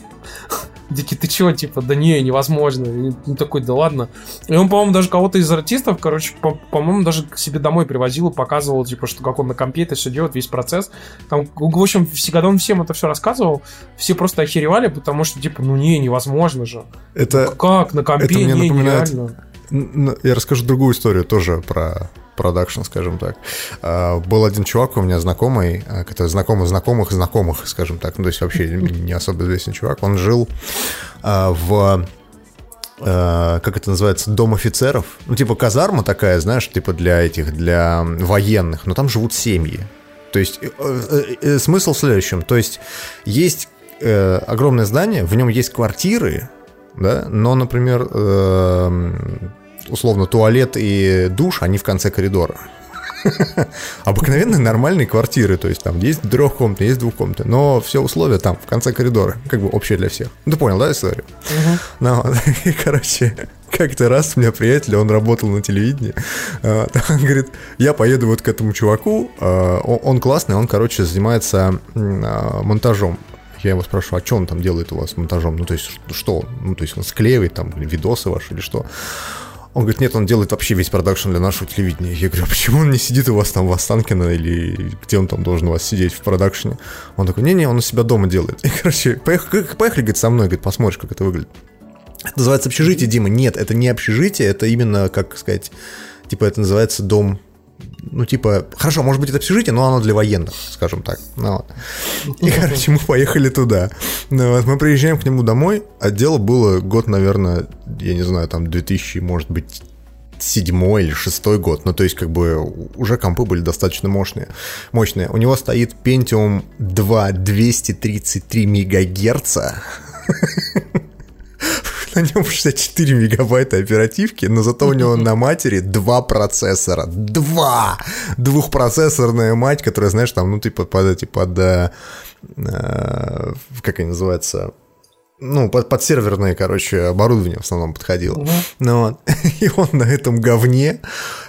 Дики, ты чего, типа, да не, невозможно. И ну, такой, да ладно. И он, по-моему, даже кого-то из артистов, короче, по- моему даже к себе домой привозил и показывал, типа, что как он на компе это все делает, весь процесс. Там, в общем, всегда он всем это все рассказывал, все просто охеревали, потому что, типа, ну не, невозможно же. Это... Ну, как, на компе, это мне не, напоминает... нереально. Я расскажу другую историю тоже про продакшн, скажем так. А, был один чувак у меня знакомый, а, который знакомый знакомых знакомых, скажем так, ну, то есть вообще не особо известный чувак. Он жил а, в как это называется, дом офицеров. Ну, типа казарма такая, знаешь, типа для этих, для военных, но там живут семьи. То есть э, э, э, смысл в следующем. То есть есть огромное здание, в нем есть квартиры, да, но, например, э, условно, туалет и душ, они в конце коридора. Обыкновенные нормальные квартиры, то есть там есть трехкомнатные, есть двухкомнатные, но все условия там, в конце коридора, как бы общее для всех. Ну, ты понял, да, историю? Ну, и, короче, как-то раз у меня приятель, он работал на телевидении, а, он говорит, я поеду вот к этому чуваку, а, он классный, он, короче, занимается а, монтажом я его спрашиваю, а что он там делает у вас монтажом? Ну, то есть, что? Ну, то есть, он склеивает там видосы ваши или что? Он говорит, нет, он делает вообще весь продакшн для нашего телевидения. Я говорю, а почему он не сидит у вас там в Останкино или где он там должен у вас сидеть в продакшне? Он такой, не-не, он у себя дома делает. И, короче, поехали, поехали говорит, со мной, говорит, посмотришь, как это выглядит. Это называется общежитие, Дима. Нет, это не общежитие, это именно, как сказать, типа это называется дом ну, типа, хорошо, может быть, это общежитие, но оно для военных, скажем так. Ну, вот. И, короче, мы поехали туда. Ну, вот, мы приезжаем к нему домой, а дело было год, наверное, я не знаю, там, 2000, может быть, седьмой или шестой год. Ну, то есть, как бы, уже компы были достаточно мощные. мощные. У него стоит Pentium 2 233 мегагерца. На нем 64 мегабайта оперативки, но зато у него на матери два процессора. Два! Двухпроцессорная мать, которая, знаешь, там, ну, типа, под эти, под... Э, э, как они называются? ну, под, под серверное, короче, оборудование в основном подходило. Uh-huh. Ну, вот. И он на этом говне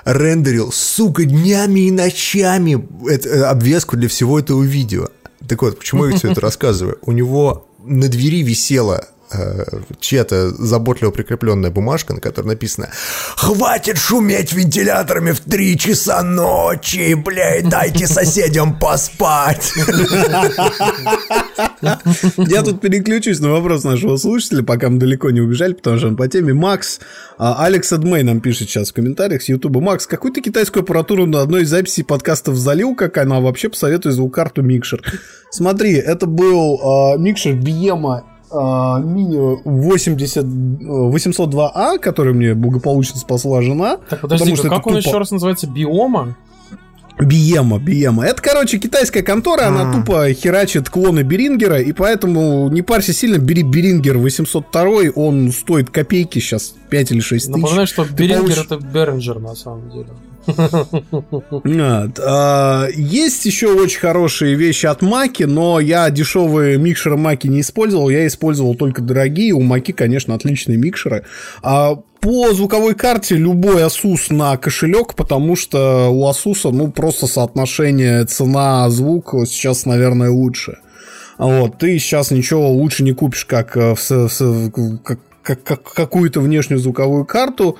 рендерил, сука, днями и ночами это, э, обвеску для всего этого видео. Так вот, почему я все это рассказываю? У него на двери висела чья-то заботливо прикрепленная бумажка, на которой написано «Хватит шуметь вентиляторами в три часа ночи, блядь, дайте соседям поспать!» Я тут переключусь на вопрос нашего слушателя, пока мы далеко не убежали, потому что он по теме. Макс, а, Алекс Эдмей нам пишет сейчас в комментариях с Ютуба. Макс, какую-то китайскую аппаратуру на одной из записей подкастов залил, как она вообще посоветует звукокарту Микшер. Смотри, это был э, Микшер Биема а, мини 80, 802А, который мне благополучно спасла жена. Так, подожди, как он тупо... еще раз называется? Биома? Биема, Биема. Это, короче, китайская контора, она тупо херачит клоны Берингера, и поэтому не парься сильно, бери Берингер 802, он стоит копейки сейчас, 5 или 6 тысяч. Напоминаю, что Берингер получ... это Беринджер на самом деле. А, есть еще очень хорошие вещи от Маки, но я дешевые микшеры Маки не использовал, я использовал только дорогие. У Маки, конечно, отличные микшеры. А по звуковой карте любой Asus на кошелек, потому что у Asus, ну, просто соотношение цена-звук сейчас, наверное, лучше. Вот, ты сейчас ничего лучше не купишь, как, в, в, как, как какую-то внешнюю звуковую карту.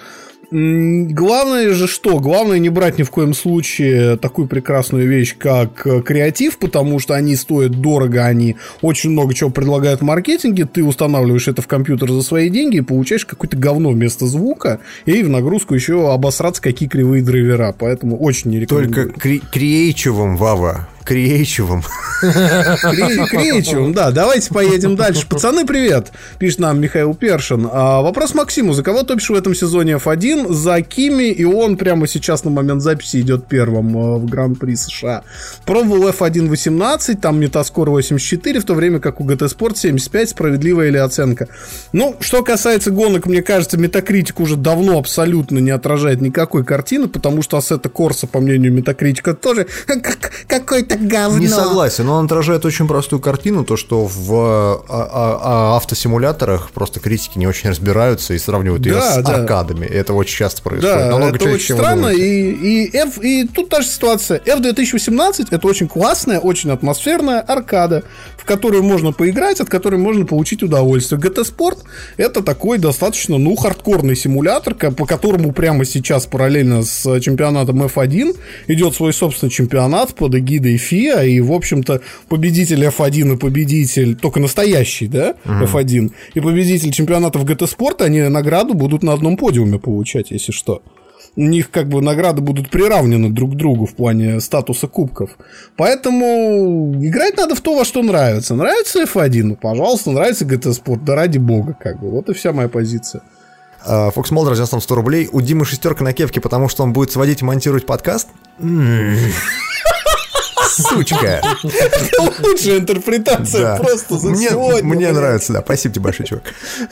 Главное же что? Главное не брать ни в коем случае такую прекрасную вещь, как э, креатив, потому что они стоят дорого, они очень много чего предлагают в маркетинге, ты устанавливаешь это в компьютер за свои деньги и получаешь какое-то говно вместо звука, и в нагрузку еще обосраться какие кривые драйвера, поэтому очень не рекомендую. Только креативом, Вава, Креечевым. Креечевым, да. Давайте поедем дальше. Пацаны, привет, пишет нам Михаил Першин. А, вопрос Максиму. За кого топишь в этом сезоне F1? За Кими, и он прямо сейчас на момент записи идет первым э, в Гран-при США. Пробовал F1 18, там metascore 84, в то время как у GT Sport 75. Справедливая ли оценка? Ну, что касается гонок, мне кажется, Метакритик уже давно абсолютно не отражает никакой картины, потому что Assetto Corsa, по мнению Метакритика, тоже какой-то говно. Не согласен, но он отражает очень простую картину, то, что в а, а, а, автосимуляторах просто критики не очень разбираются и сравнивают да, ее с да. аркадами. Это очень часто происходит. Да, Намного это чаще, очень странно. И, и, F, и тут та же ситуация. F2018 это очень классная, очень атмосферная аркада, в которую можно поиграть, от которой можно получить удовольствие. GT Sport это такой достаточно, ну, хардкорный симулятор, по которому прямо сейчас параллельно с чемпионатом F1 идет свой собственный чемпионат под эгидой FIA, и, в общем-то, победитель F1 и победитель, только настоящий, да, uh-huh. F1, и победитель чемпионатов GT Sport, они награду будут на одном подиуме получать, если что. у них как бы награды будут приравнены друг к другу в плане статуса кубков. Поэтому играть надо в то, во что нравится. Нравится F1, ну, пожалуйста, нравится GT Sport, да ради бога, как бы. Вот и вся моя позиция. Фокс Молдер разнес нам 100 рублей. У Димы шестерка на кепке, потому что он будет сводить и монтировать подкаст. Сучка. Лучшая интерпретация просто за мне, сегодня. Мне нравится, да. Спасибо тебе большое, чувак.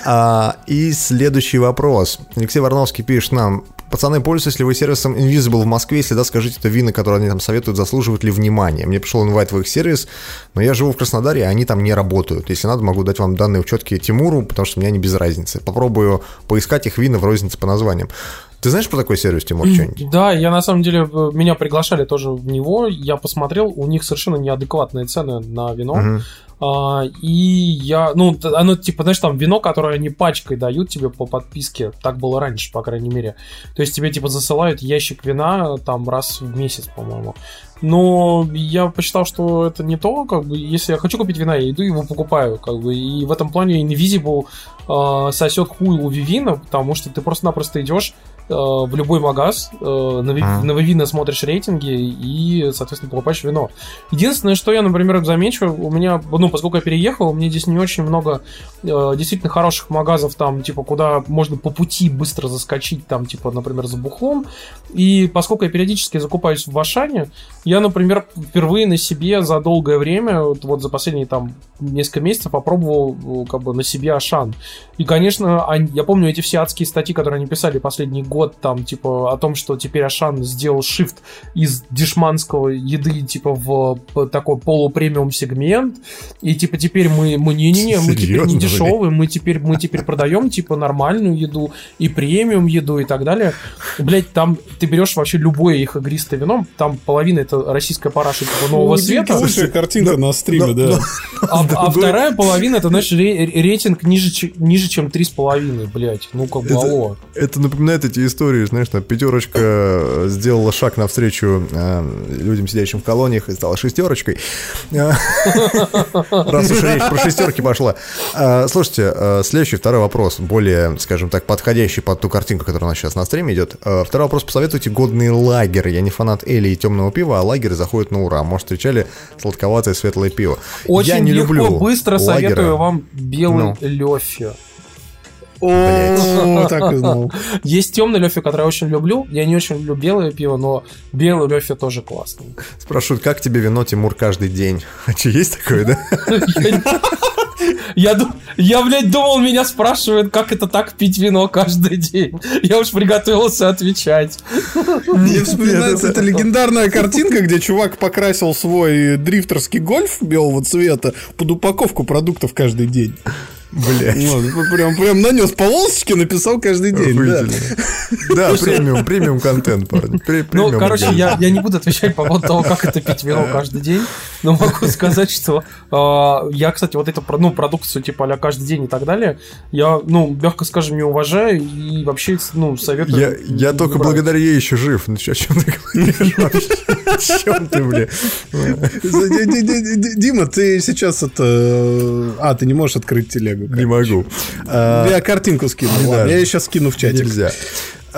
А, и следующий вопрос. Алексей Варновский пишет нам. Пацаны, пользуетесь ли вы сервисом Invisible в Москве? Если да, скажите, то вины, которые они там советуют, заслуживают ли внимания? Мне пришел инвайт в их сервис, но я живу в Краснодаре, а они там не работают. Если надо, могу дать вам данные учетки Тимуру, потому что мне они без разницы. Попробую поискать их вины в рознице по названиям. Ты знаешь про такой сервис, Тимур, что-нибудь? Да, я на самом деле, меня приглашали тоже в него, я посмотрел, у них совершенно неадекватные цены на вино. Угу. А, и я, ну, оно типа, знаешь, там вино, которое они пачкой дают тебе по подписке, так было раньше, по крайней мере. То есть тебе типа засылают ящик вина там раз в месяц, по-моему. Но я посчитал, что это не то, как бы, если я хочу купить вина, я иду его покупаю, как бы, и в этом плане Invisible э, сосет хуй у Вивина, потому что ты просто-напросто идешь в любой магаз, э, Вивина смотришь рейтинги и, соответственно, покупаешь вино. Единственное, что я, например, замечу, у меня, ну, поскольку я переехал, у меня здесь не очень много э, действительно хороших магазов, там, типа, куда можно по пути быстро заскочить, там, типа, например, за бухлом, и поскольку я периодически закупаюсь в Ашане, я, например, впервые на себе за долгое время, вот, вот за последние там несколько месяцев попробовал как бы на себе Ашан. И, конечно, я помню эти все адские статьи, которые они писали последний год, там, типа, о том, что теперь Ашан сделал shift из дешманского еды, типа, в такой полупремиум сегмент, и, типа, теперь мы, мы не-не-не, мы теперь не дешевые, мы теперь, мы теперь продаем, типа, нормальную еду и премиум еду и так далее. Блять, там ты берешь вообще любое их игристое вино, там половина это российская параша типа нового ну, света. Лучшая картинка да, на стриме, да. да. А, а вторая половина, это, знаешь, рейтинг ниже, ниже чем 3,5, блядь. Ну, как бы, это, алло. Это напоминает эти истории, знаешь, там пятерочка сделала шаг навстречу э, людям, сидящим в колониях, и стала шестерочкой. Раз уж речь про шестерки пошла. Слушайте, э, следующий, второй вопрос, более, скажем так, подходящий под ту картинку, которая у нас сейчас на стриме идет. Э, второй вопрос, посоветуйте годные лагеры. Я не фанат Эли и темного пива, а лагерь заходит на ура. Может, встречали сладковатое светлое пиво. Очень Я не легко, люблю быстро лагеря. советую вам белый ну. лёфи. О, так и знал. Есть темный лёфи, который я очень люблю. Я не очень люблю белое пиво, но белый лёфи тоже классный. Спрашивают, как тебе вино, Тимур, каждый день? А что, есть такое, да? Я, я, блядь, думал, меня спрашивают, как это так пить вино каждый день. Я уж приготовился отвечать. Мне вспоминается эта легендарная картинка, где чувак покрасил свой дрифтерский гольф белого цвета под упаковку продуктов каждый день. Блять. Ну, прям, прям нанес полосочки, написал каждый день. Да, да премиум, премиум контент, парень. ну, короче, я, я не буду отвечать по поводу того, как это пить вино каждый день, но могу сказать, что э, я, кстати, вот эту ну, продукцию, типа, а каждый день и так далее, я, ну, мягко скажем, не уважаю и вообще, ну, советую. Я, я только брать. благодаря ей еще жив. Ну, о чем ты говоришь? О чем ты, бля? Дима, ты сейчас это... А, ты не можешь открыть телегу. Не могу. Я картинку скину. Я сейчас скину в чатик. Нельзя.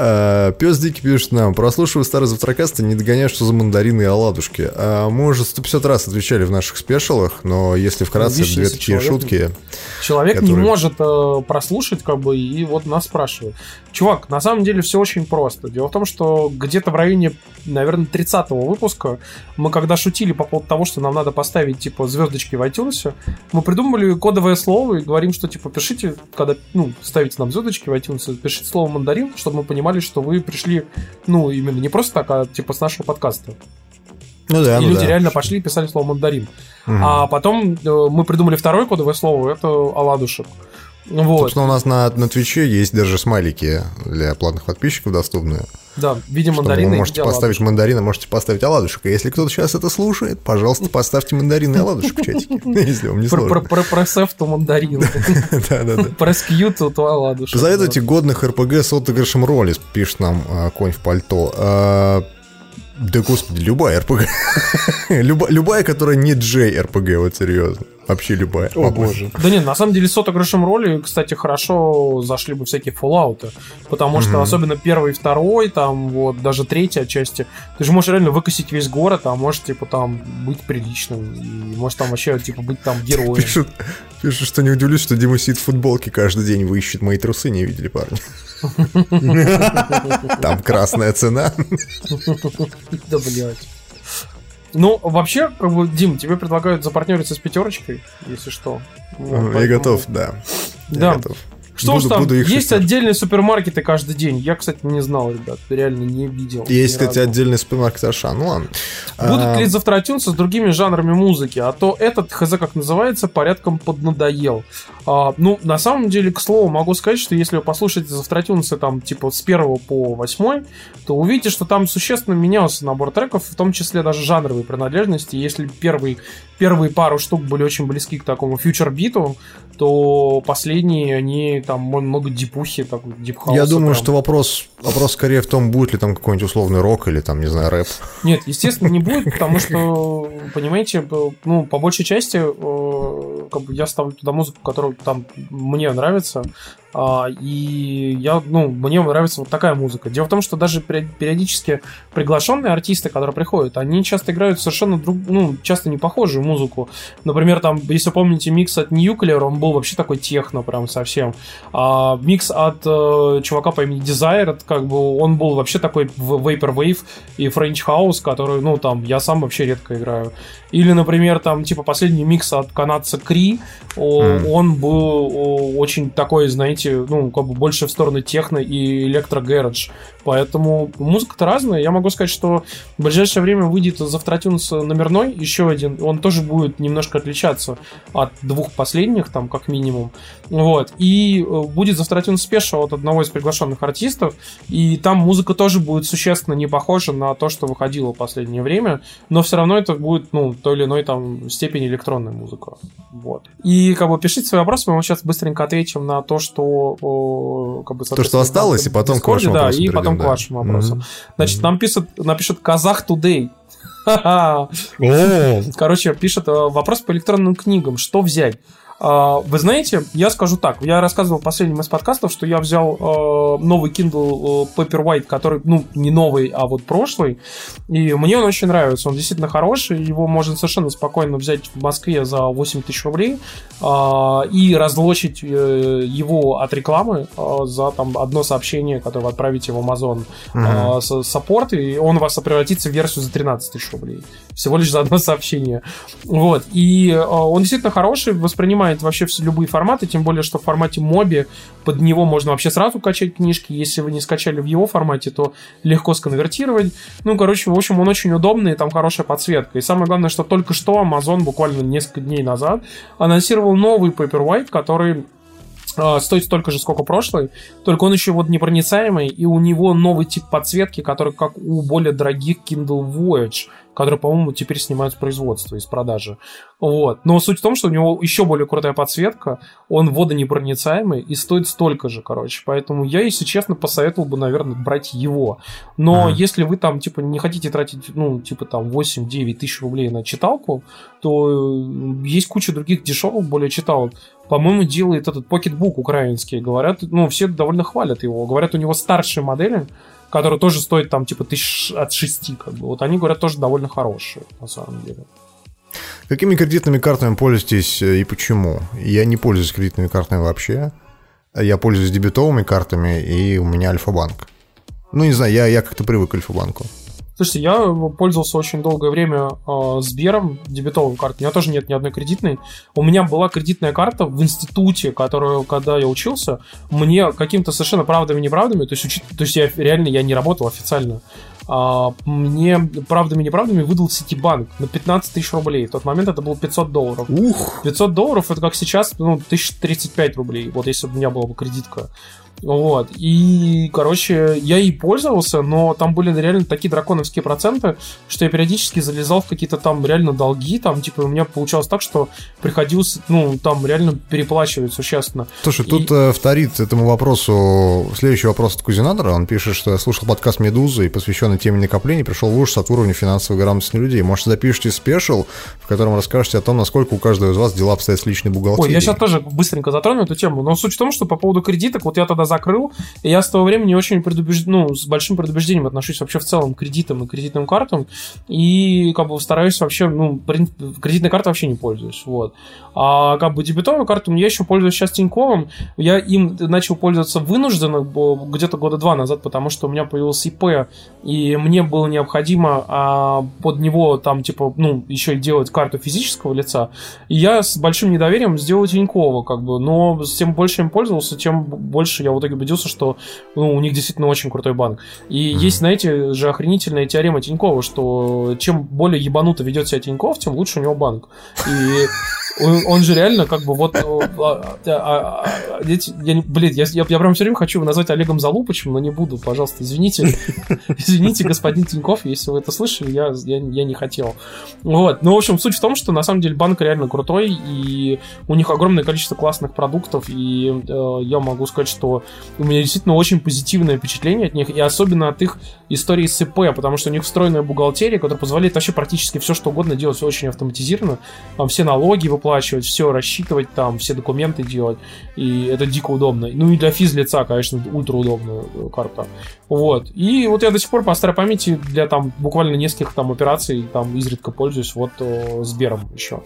А, Пес Дикий пишет нам, прослушиваю старый завтракаст не догоняю, что за мандарины и оладушки. А, мы уже 150 раз отвечали в наших спешалах, но если вкратце, Видишь, две такие человек, шутки. Человек которые... не может э, прослушать, как бы, и вот нас спрашивает. Чувак, на самом деле все очень просто. Дело в том, что где-то в районе, наверное, 30-го выпуска мы когда шутили по поводу того, что нам надо поставить, типа, звездочки в iTunes, мы придумали кодовое слово и говорим, что, типа, пишите, когда, ну, ставите нам звездочки в iTunes, пишите слово мандарин, чтобы мы понимали, что вы пришли, ну, именно не просто так, а, типа, с нашего подкаста. Ну да, и ну люди да. реально пошли и писали слово мандарин. Угу. А потом э, мы придумали второе кодовое слово, это оладушек. Вот. Собственно, у нас на, на Твиче есть даже смайлики для платных подписчиков доступные. Да, в виде мандарина. Вы можете поставить мандарина, можете поставить оладушек. И если кто-то сейчас это слушает, пожалуйста, поставьте мандарин и оладушек в чатике, если вам не сложно. Про пресс то мандарин. Про скью то оладушек. Посоветуйте годных РПГ с отыгрышем роли, пишет нам а, конь в пальто. А, да господи, любая РПГ. любая, которая не Джей РПГ, вот серьезно. Вообще любая. О, боже. Да нет, на самом деле с отыгрышем роли, кстати, хорошо зашли бы всякие Fallout. Потому что особенно первый и второй, там вот даже третья части, ты же можешь реально выкосить весь город, а можешь типа там быть приличным. И можешь там вообще типа быть там героем. Пишут, пишут, что не удивлюсь, что Дима сидит в футболке каждый день, вы ищет мои трусы, не видели, парни. Там красная цена. Да, блядь. Ну, вообще, как бы, Дим, тебе предлагают запартнериться с пятерочкой, если что. Вот, Я поэтому- готов, да. Я Да. готов. Что Буду- ж там, буду их есть отдельные супермаркеты каждый день. Я, кстати, не знал, ребят, реально не видел. Есть, кстати, разу. отдельный супермаркет Аша. Ну ладно. Будут А, ли завтра iTunes с другими жанрами музыки? А то этот, хз как называется, порядком поднадоел. А, ну, на самом деле, к слову, могу сказать, что если вы послушаете завтра iTunes там, типа, с 1 по 8, то увидите, что там существенно менялся набор треков, в том числе даже жанровые принадлежности. Если первый, первые пару штук были очень близки к такому фьючер-биту, то последние, они там много дипухи, так, дипхауса. Я думаю, прям. что вопрос, вопрос скорее в том, будет ли там какой-нибудь условный рок или там, не знаю, рэп. Нет, естественно, не будет, потому что, понимаете, ну, по большей части, э, как бы я ставлю туда музыку, которая там мне нравится, и я, ну, мне нравится вот такая музыка. Дело в том, что даже пери- периодически приглашенные артисты, которые приходят, они часто играют совершенно друг, ну, часто не похожую музыку. Например, там, если помните микс от Nuclear, он был вообще такой техно прям совсем. А микс от э, чувака по имени Desire, как бы он был вообще такой в- Vaporwave и French House, который, ну, там, я сам вообще редко играю. Или, например, там, типа, последний микс от канадца Кри, Мгм. он был очень такой, знаете, ну, как бы больше в сторону техно и электро-гэрадж. Поэтому музыка-то разная. Я могу сказать, что в ближайшее время выйдет Завтратюнс номерной, еще один. Он тоже будет немножко отличаться от двух последних, там, как минимум. Вот. И э, будет Завтратюнс спешл от одного из приглашенных артистов. И там музыка тоже будет существенно не похожа на то, что выходило в последнее время. Но все равно это будет, ну, той или иной там степени электронная музыка. Вот. И как бы пишите свои вопросы, мы сейчас быстренько ответим на то, что о, как бы, То, что осталось, там и потом в к вашим да, и потом перейдем, к да. вашим вопросам. Мгм. Значит, нам пишет, напишет Казах Today. О, Короче, пишет э, вопрос по электронным книгам. Что взять? А, Вы знаете, я скажу так. Я рассказывал в последнем из подкастов, что я взял э, новый Kindle э, Paperwhite, который, ну, не новый, а вот прошлый. И мне он очень нравится. Он действительно хороший. Его можно совершенно спокойно взять в Москве за 8 тысяч рублей а, и разлочить э, его от рекламы а, за там одно сообщение, которое вы отправите в Amazon э, с- саппорт, и он у вас превратится в версию за 13 тысяч рублей. Всего лишь за одно сообщение. Вот. И э, он действительно хороший, воспринимает вообще все любые форматы, тем более, что в формате моби под него можно вообще сразу качать книжки. Если вы не скачали в его формате, то легко сконвертировать. Ну, короче, в общем, он очень удобный, там хорошая подсветка. И самое главное, что только что Amazon буквально несколько дней назад анонсировал новый Paperwhite, который а, стоит столько же, сколько прошлый, только он еще вот непроницаемый, и у него новый тип подсветки, который как у более дорогих Kindle Voyage, которые, по-моему, теперь снимают с производства, из продажи. Вот. Но суть в том, что у него еще более крутая подсветка, он водонепроницаемый и стоит столько же, короче. Поэтому я, если честно, посоветовал бы, наверное, брать его. Но Мгм. если вы там, типа, не хотите тратить, ну, типа, там, 8-9 тысяч рублей на читалку, то э, есть куча других дешевых более читалок. По-моему, делает этот покетбук украинский. Говорят, ну, все довольно хвалят его. Говорят, у него старшие модели, которые тоже стоят там, типа, тысяч от шести, как бы. Вот они, говорят, тоже довольно хорошие, на самом деле. Какими кредитными картами пользуетесь э, и почему? Я не пользуюсь кредитными картами вообще. Я пользуюсь дебетовыми картами, и у меня Альфа-банк. Ну, не знаю, я, я как-то привык к Альфа-банку. Слушайте, я пользовался очень долгое время э, Сбером, дебетовой картой. У меня тоже нет ни одной кредитной. У меня была кредитная карта в институте, которую, когда я учился, мне каким-то совершенно правдами-неправдами, то есть, учи- то есть я реально я не работал официально, а, мне правдами-неправдами выдал Ситибанк на 15 тысяч рублей. В тот момент это было 500 долларов. ух, 500 долларов это как сейчас, ну, 1035 рублей, вот если бы у меня была бы кредитка. Вот. И, короче, я и пользовался, но там были реально такие драконовские проценты, что я периодически залезал в какие-то там реально долги, там, типа, у меня получалось так, что приходилось, ну, там реально переплачивать существенно. Слушай, и... тут э, вторит этому вопросу следующий вопрос от Кузинатора. Он пишет, что я слушал подкаст «Медузы» и посвященный теме накопления, пришел в ужас от уровня финансовой грамотности людей. Может, запишите спешл, в котором расскажете о том, насколько у каждого из вас дела обстоят с личной бухгалтерией. Ой, я сейчас тоже быстренько затрону эту тему, но суть в том, что по поводу кредиток, вот я тогда закрыл, и я с того времени очень предубежден, ну, с большим предубеждением отношусь вообще в целом к кредитам и кредитным картам, и как бы стараюсь вообще, ну, кредитной картой вообще не пользуюсь, вот. А как бы дебетовую карту я еще пользуюсь сейчас Тиньковым, я им начал пользоваться вынужденно где-то года два назад, потому что у меня появился ИП, и мне было необходимо а, под него там, типа, ну, еще делать карту физического лица, и я с большим недоверием сделал Тинькова, как бы, но тем больше им пользовался, тем больше я в итоге убедился, что ну, у них действительно очень крутой банк. И mm-hmm. есть, знаете, же охренительная теорема Тинькова, что чем более ебануто ведет себя Тиньков, тем лучше у него банк. И он, он же реально как бы вот... А, а, а, а, блин, я, я, прям все время хочу его назвать Олегом Залупычем, но не буду, пожалуйста, извините. Извините, господин Тиньков, если вы это слышали, я, я, я не хотел. Вот. Ну, в общем, суть в том, что на самом деле банк реально крутой, и у них огромное количество классных продуктов, и э, я могу сказать, что у меня действительно очень позитивное впечатление от них, и особенно от их истории с ИП, потому что у них встроенная бухгалтерия, которая позволяет вообще практически все, что угодно делать, все очень автоматизированно. Там все налоги выплачивать, все рассчитывать, там все документы делать, и это дико удобно. Ну и для физлица, конечно, ультра удобная э, карта. Вот. И вот я до сих пор по старой памяти для там буквально нескольких там операций там изредка пользуюсь вот о, Сбером еще.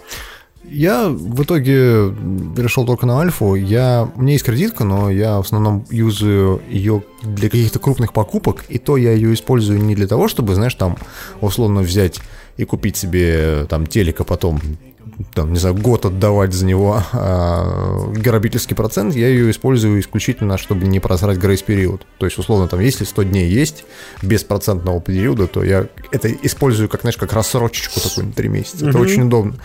Я в итоге перешел только на альфу. Я, у меня есть кредитка, но я в основном юзаю ее для каких-то крупных покупок, и то я ее использую не для того, чтобы, знаешь, там условно взять и купить себе там телека потом там, не знаю, год отдавать за него а, грабительский процент, я ее использую исключительно, чтобы не просрать грейс-период. То есть, условно, там, если 100 дней есть без процентного периода, то я это использую, как, знаешь, как рассрочечку такую на 3 месяца. Это очень удобно.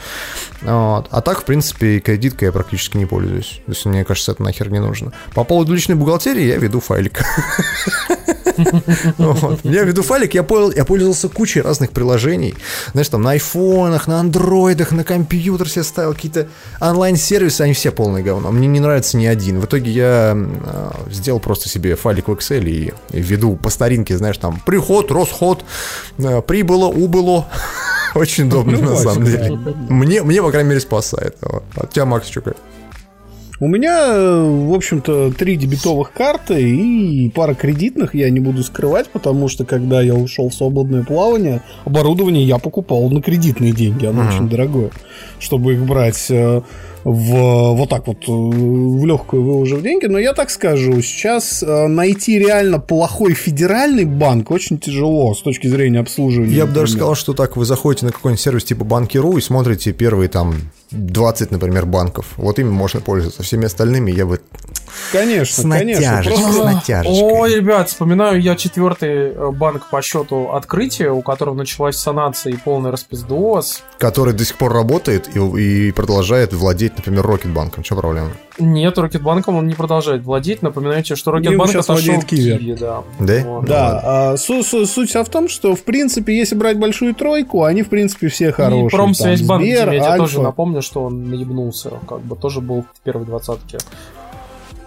Вот. А так, в принципе, кредиткой я практически не пользуюсь. То есть, мне кажется, это нахер не нужно. По поводу личной бухгалтерии я веду файлик. Я веду файлик, я пользовался кучей разных приложений. Знаешь, там на айфонах, на андроидах, на компьютерах компьютер себе ставил, какие-то онлайн-сервисы, они все полное говно. Мне не нравится ни один. В итоге я э, сделал просто себе файлик в Excel и, и веду по старинке, знаешь, там приход, расход, э, прибыло, убыло. Очень удобно, на самом деле. Мне, мне, по крайней мере, спасает. А тебя, Макс, что у меня, в общем-то, три дебетовых карты и пара кредитных, я не буду скрывать, потому что когда я ушел в свободное плавание, оборудование я покупал на кредитные деньги, оно uh-huh. очень дорогое, чтобы их брать э, в, вот так вот в легкую выложив деньги. Но я так скажу, сейчас э, найти реально плохой федеральный банк очень тяжело с точки зрения обслуживания. Я бы даже сказал, что так вы заходите на какой-нибудь сервис типа Банки.ру и смотрите первые там 20, например, банков. Вот ими можно пользоваться. Всеми остальными я бы... Конечно, с натяжечкой, конечно. С натяжечкой. Ой, ребят, вспоминаю я четвертый э, банк по счету открытия, у которого началась санация и полный распиздос. Который до сих пор работает и, и продолжает владеть, например, Рокетбанком. Что проблема? Нет, Рокетбанком он не продолжает владеть. Напоминаю тебе, что Рокетбанк отошел владеет Киви. Киви да. Да? Вот. Да. А, суть, суть, суть в том, что, в принципе, если брать большую тройку, они, в принципе, все хорошие. И Промсвязьбанк, я тоже напомню, что он наебнулся. Как бы тоже был в первой двадцатке.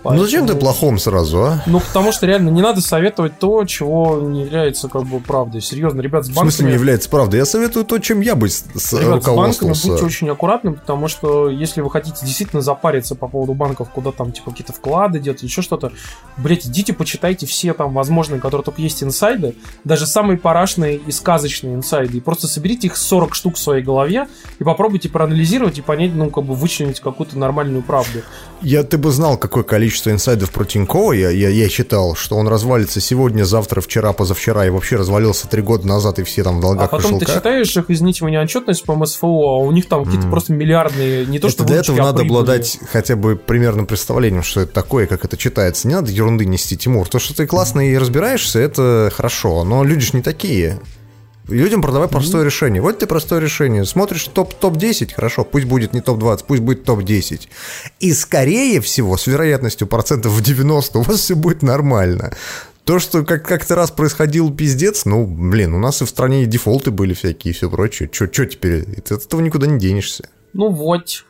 Поэтому... Ну зачем ты плохом сразу, а? Ну, потому что реально не надо советовать то, чего не является как бы правдой. Серьезно, ребят, с банками... В смысле не является правдой? Я советую то, чем я бы с ребят, с банками будьте очень аккуратны, потому что если вы хотите действительно запариться по поводу банков, куда там типа какие-то вклады делать, еще что-то, блять, идите почитайте все там возможные, которые только есть инсайды, даже самые парашные и сказочные инсайды, и просто соберите их 40 штук в своей голове и попробуйте проанализировать и понять, ну, как бы вычленить какую-то нормальную правду. Я, ты бы знал, какое количество инсайдов про Тинькова. Я, я, я читал, что он развалится сегодня, завтра, вчера, позавчера, и вообще развалился три года назад, и все там в долгах А потом ты читаешь их, извините меня, отчетность по МСФО, а у них там какие-то mm. просто миллиардные, не то это что Для этого а надо обладать хотя бы примерным представлением, что это такое, как это читается. Не надо ерунды нести, Тимур. То, что ты классно и разбираешься, это хорошо, но люди же не такие. Людям продавай простое mm-hmm. решение. Вот тебе простое решение. Смотришь топ, топ-10, хорошо, пусть будет не топ-20, пусть будет топ-10. И скорее всего, с вероятностью процентов в 90, у вас все будет нормально. То, что как- как-то раз происходил пиздец, ну, блин, у нас и в стране дефолты были всякие и все прочее. Че теперь? От этого никуда не денешься. Ну вот,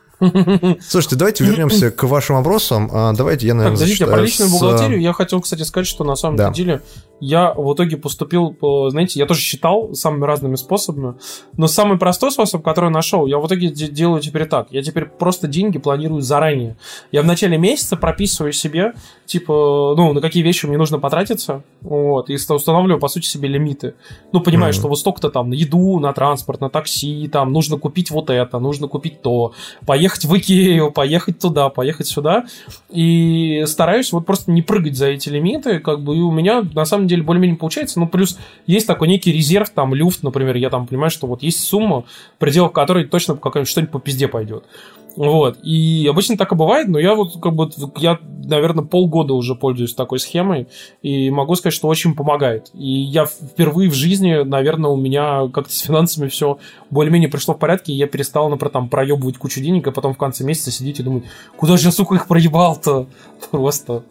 Слушайте, давайте вернемся к вашим вопросам. А, давайте я, наверное, так, подождите, про личную с... бухгалтерию я хотел, кстати, сказать, что на самом да. деле я в итоге поступил, по, знаете, я тоже считал самыми разными способами, но самый простой способ, который нашел, я в итоге делаю теперь так. Я теперь просто деньги планирую заранее. Я в начале месяца прописываю себе, типа, ну, на какие вещи мне нужно потратиться, вот, и устанавливаю, по сути, себе лимиты. Ну, понимаю, mm-hmm. что вот столько-то там на еду, на транспорт, на такси, там, нужно купить вот это, нужно купить то, поехать в Икею, поехать туда, поехать сюда, и стараюсь вот просто не прыгать за эти лимиты, как бы, и у меня, на самом деле, деле более-менее получается. Ну, плюс есть такой некий резерв, там, люфт, например, я там понимаю, что вот есть сумма, в пределах которой точно какая-нибудь что-нибудь по пизде пойдет. Вот. И обычно так и бывает, но я вот как бы, я, наверное, полгода уже пользуюсь такой схемой, и могу сказать, что очень помогает. И я впервые в жизни, наверное, у меня как-то с финансами все более-менее пришло в порядке, и я перестал, например, там проебывать кучу денег, а потом в конце месяца сидеть и думать, куда же я, сука, их проебал-то? Просто.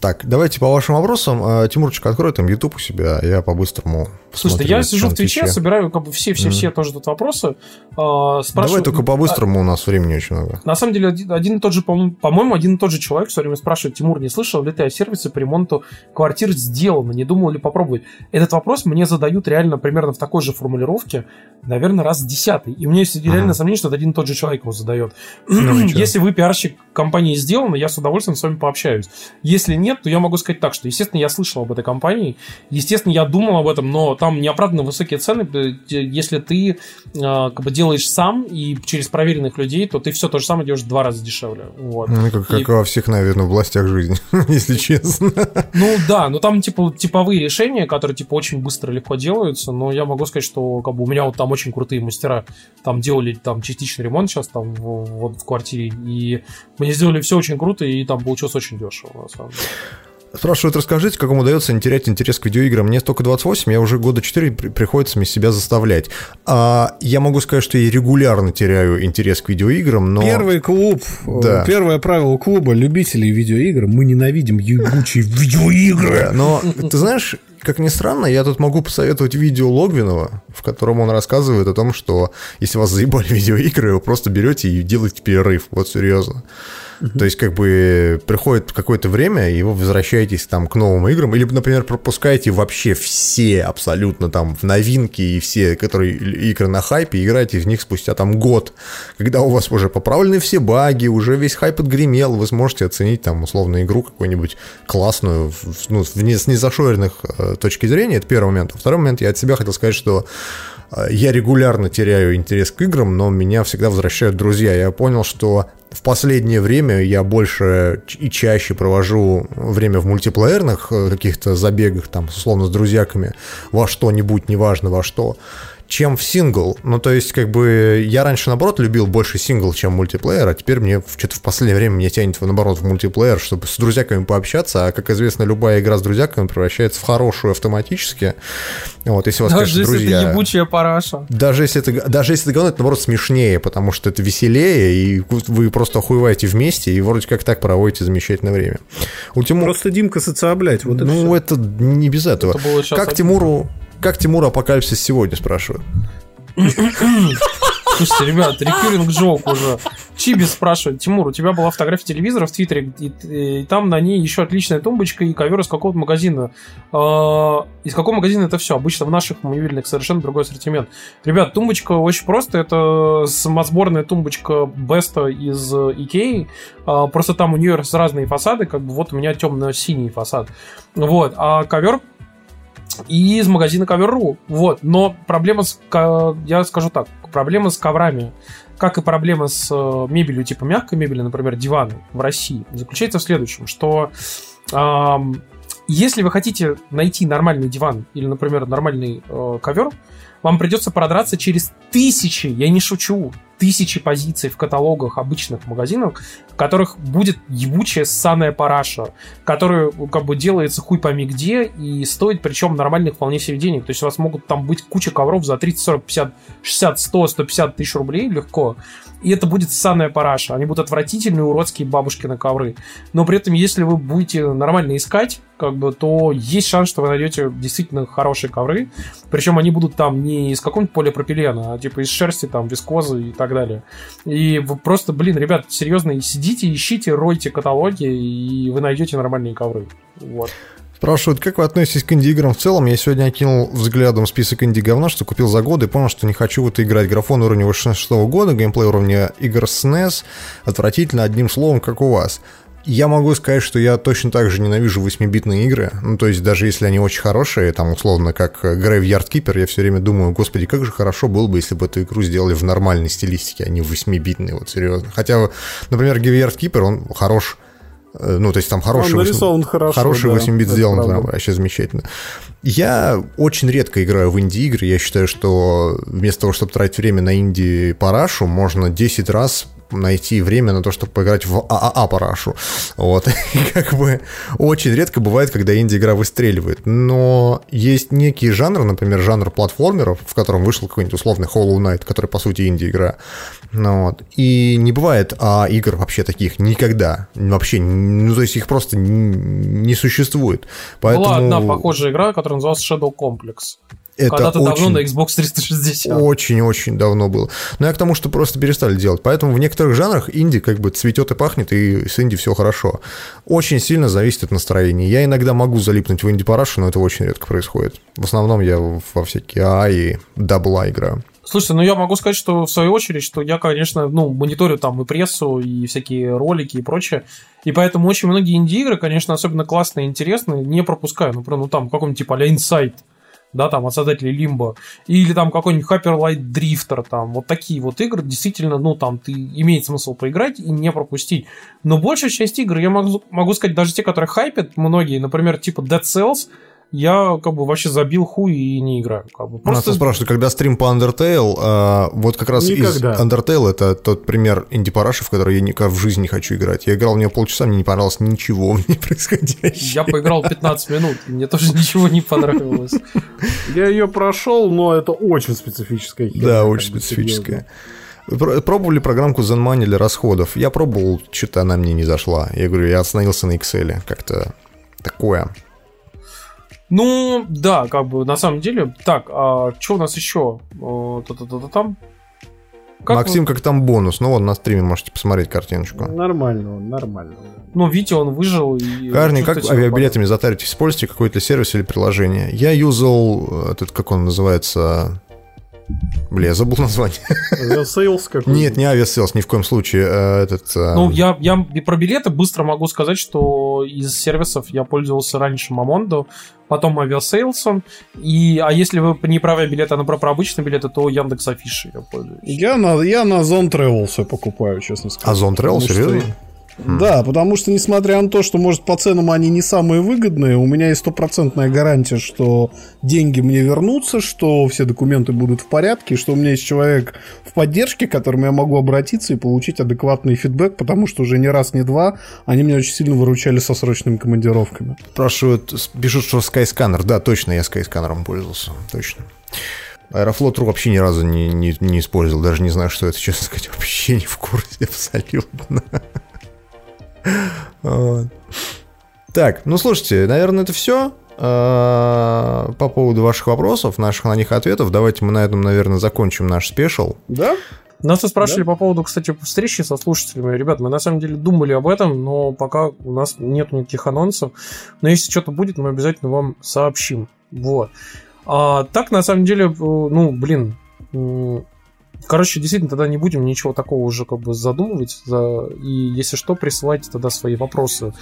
Так, давайте по вашим вопросам. А, Тимурчик, открой там YouTube у себя, я по-быстрому Слушайте, я сижу в Твиче, собираю как бы все-все-все mm. тоже тут вопросы. Э, Давай только по-быстрому, а, у нас времени очень много. На самом деле, один, один и тот же, по-моему, один и тот же человек все время спрашивает, Тимур, не слышал ли ты о сервисе по ремонту квартир сделано, не думал ли попробовать? Этот вопрос мне задают реально примерно в такой же формулировке, наверное, раз десятый. И у меня есть реально сомнение, что это один и тот же человек его задает. Ну, Если вы пиарщик компании сделано, я с удовольствием с вами пообщаюсь. Если нет, то я могу сказать так, что, естественно, я слышал об этой компании, естественно, я думал об этом, но там неоправданно высокие цены. Если ты а, как бы делаешь сам и через проверенных людей, то ты все то же самое делаешь в два раза дешевле. Вот. Ну, как, как и... во всех, наверное, властях жизни, если честно. Ну да, но там типа типовые решения, которые типа очень быстро легко делаются, но я могу сказать, что как бы у меня вот там очень крутые мастера там делали там частичный ремонт сейчас там вот в квартире, и мне сделали все очень круто, и там получилось очень дешево, на самом деле. Спрашивают, расскажите, как вам удается не терять интерес к видеоиграм. Мне только 28, я уже года 4 приходится мне себя заставлять. А я могу сказать, что я регулярно теряю интерес к видеоиграм, но... Первый клуб, да. первое правило клуба любителей видеоигр, мы ненавидим ебучие видеоигры. но ты знаешь, как ни странно, я тут могу посоветовать видео Логвинова, в котором он рассказывает о том, что если вас заебали видеоигры, вы просто берете и делаете перерыв. Вот серьезно. То есть, как бы приходит какое-то время, и вы возвращаетесь там к новым играм, или, например, пропускаете вообще все абсолютно там в новинки и все, которые игры на хайпе, играете в них спустя там год, когда у вас уже поправлены все баги, уже весь хайп отгремел, вы сможете оценить там условно игру какую-нибудь классную, ну, с незашоренных э, точки зрения, это первый момент. А второй момент, я от себя хотел сказать, что э, я регулярно теряю интерес к играм, но меня всегда возвращают друзья. Я понял, что в последнее время я больше и чаще провожу время в мультиплеерных э, каких-то забегах, там, условно, с друзьяками во что-нибудь, неважно во что чем в сингл. Ну, то есть, как бы, я раньше, наоборот, любил больше сингл, чем мультиплеер, а теперь мне что-то в последнее время мне тянет, наоборот, в мультиплеер, чтобы с друзьяками пообщаться, а, как известно, любая игра с друзьяками превращается в хорошую автоматически. Вот, если у вас, даже конечно, если друзья... это ебучая параша. Даже если это, даже если это говно, это, наоборот, смешнее, потому что это веселее, и вы просто охуеваете вместе, и вроде как так проводите замечательное время. У Тимура... Просто Димка социоблять, вот Ну, это, это не без этого. Это как Тимуру... Как Тимур апокалипсис сегодня, спрашивают? Слушайте, ребят, рекуринг джок уже. Чиби спрашивает, Тимур, у тебя была фотография телевизора в Твиттере, и, и, и там на ней еще отличная тумбочка и ковер из какого-то магазина. Э, из какого магазина это все? Обычно в наших мобильных совершенно другой ассортимент. Ребят, тумбочка очень просто. Это самосборная тумбочка Беста из Икеи. Э, просто там у нее разные фасады, как бы вот у меня темно-синий фасад. Вот. А ковер и из магазина Cover.ru. Вот. Но проблема с... Я скажу так. Проблема с коврами, как и проблема с э, мебелью, типа мягкой мебели, например, диваны в России, заключается в следующем, что эм, если вы хотите найти нормальный диван или, например, нормальный э, ковер, вам придется продраться через тысячи, я не шучу, тысячи позиций в каталогах обычных магазинов, которых будет ебучая ссаная параша, которая как бы делается хуй пойми где и стоит причем нормальных вполне себе денег. То есть у вас могут там быть куча ковров за 30, 40, 50, 60, 100, 150 тысяч рублей легко. И это будет ссаная параша. Они будут отвратительные, уродские бабушки на ковры. Но при этом, если вы будете нормально искать, как бы, то есть шанс, что вы найдете действительно хорошие ковры. Причем они будут там не из какого-нибудь полипропилена, а типа из шерсти, там, вискозы и так далее. И вы просто, блин, ребят, серьезно, сидите, ищите, ройте каталоги, и вы найдете нормальные ковры. Вот. Спрашивают, как вы относитесь к инди-играм в целом? Я сегодня окинул взглядом список инди-говна, что купил за годы, и понял, что не хочу в это играть. Графон уровня 86 года, геймплей уровня игр SNES, отвратительно, одним словом, как у вас. Я могу сказать, что я точно так же ненавижу 8-битные игры. Ну, то есть, даже если они очень хорошие, там, условно, как Graveyard Keeper, я все время думаю, господи, как же хорошо было бы, если бы эту игру сделали в нормальной стилистике, а не в 8-битной, вот серьезно. Хотя, например, Graveyard Keeper, он хорош Э, ну, то есть там хороший, Он нарисован 8, хорошо, хороший да, 8 бит сделан, прям, вообще замечательно. Я очень редко играю в инди-игры. Я считаю, что вместо того, чтобы тратить время на инди-парашу, можно 10 раз найти время на то, чтобы поиграть в ААА парашу. Вот. И как бы очень редко бывает, когда инди-игра выстреливает. Но есть некий жанр, например, жанр платформеров, в котором вышел какой-нибудь условный Hollow Knight, который, по сути, инди-игра. Ну, вот. И не бывает а игр вообще таких никогда. Вообще, ну, то есть их просто не существует. Поэтому... Была одна похожая игра, которая называлась Shadow Complex. Это Когда-то очень, давно на Xbox 360. Очень-очень давно было. Но я к тому, что просто перестали делать. Поэтому в некоторых жанрах инди как бы цветет и пахнет, и с инди все хорошо. Очень сильно зависит от настроения. Я иногда могу залипнуть в инди-парашу, но это очень редко происходит. В основном я во всякие АА и дабла играю. Слушайте, ну я могу сказать, что в свою очередь, что я, конечно, ну, мониторю там и прессу, и всякие ролики и прочее. И поэтому очень многие инди-игры, конечно, особенно классные и интересные, не пропускаю. Например, ну там каком-нибудь типа а да, там, от создателей Limbo, или там какой-нибудь Hyper Light Drifter, там, вот такие вот игры, действительно, ну, там, ты имеет смысл поиграть и не пропустить. Но большая часть игр, я могу, могу сказать, даже те, которые хайпят, многие, например, типа Dead Cells, я как бы вообще забил хуй и не играю. Как бы. Просто... Нас спрашивают, когда стрим по Undertale, а, вот как раз Никогда. из Undertale это тот пример инди-параши, в который я никак в жизни не хочу играть. Я играл в нее полчаса, мне не понравилось ничего в ней происходящего. Я поиграл 15 минут, мне тоже ничего не понравилось. Я ее прошел, но это очень специфическая. Да, очень специфическая. Пробовали программку ZenMoney для расходов? Я пробовал, что-то она мне не зашла. Я говорю, я остановился на Excel. Как-то такое. Ну, да, как бы на самом деле. Так, а что у нас еще? Там? Как Максим, вы... как там бонус? Ну, вот на стриме можете посмотреть картиночку. Нормально, нормально. Ну, видите, он выжил. И Карни, как авиабилетами затаритесь? Используете какой-то сервис или приложение? Я юзал э, этот, как он называется, Бля, я забыл название. Авиасейлс какой Нет, не авиасейлс, ни в коем случае. А этот, а, ну, я, я про билеты быстро могу сказать, что из сервисов я пользовался раньше Momondo, потом авиасейлсом. И, а если вы не про авиабилеты, а про, про обычные билеты, то Яндекс Афиши я пользуюсь. Я на, я на Ozon Travel все покупаю, честно сказать. Ozon Travel, серьезно? Что... Хм. Да, потому что, несмотря на то, что, может, по ценам они не самые выгодные, у меня есть стопроцентная гарантия, что деньги мне вернутся, что все документы будут в порядке, что у меня есть человек в поддержке, к которому я могу обратиться и получить адекватный фидбэк, потому что уже не раз, не два они меня очень сильно выручали со срочными командировками. Спрашивают, пишут, что Skyscanner. Да, точно, я Skyscanner пользовался, точно. Аэрофлот.ру вообще ни разу не, не, не использовал, даже не знаю, что это, честно сказать, вообще не в курсе абсолютно. Так, ну слушайте, наверное, это все а, по поводу ваших вопросов, наших на них ответов. Давайте мы на этом, наверное, закончим наш спешл. Да? Нас спрашивали да? по поводу, кстати, встречи со слушателями. Ребят, мы на самом деле думали об этом, но пока у нас нет никаких анонсов. Но если что-то будет, мы обязательно вам сообщим. Вот. А так, на самом деле, ну, блин, Короче, действительно, тогда не будем ничего такого уже как бы задумывать. За... И если что, присылайте тогда свои вопросы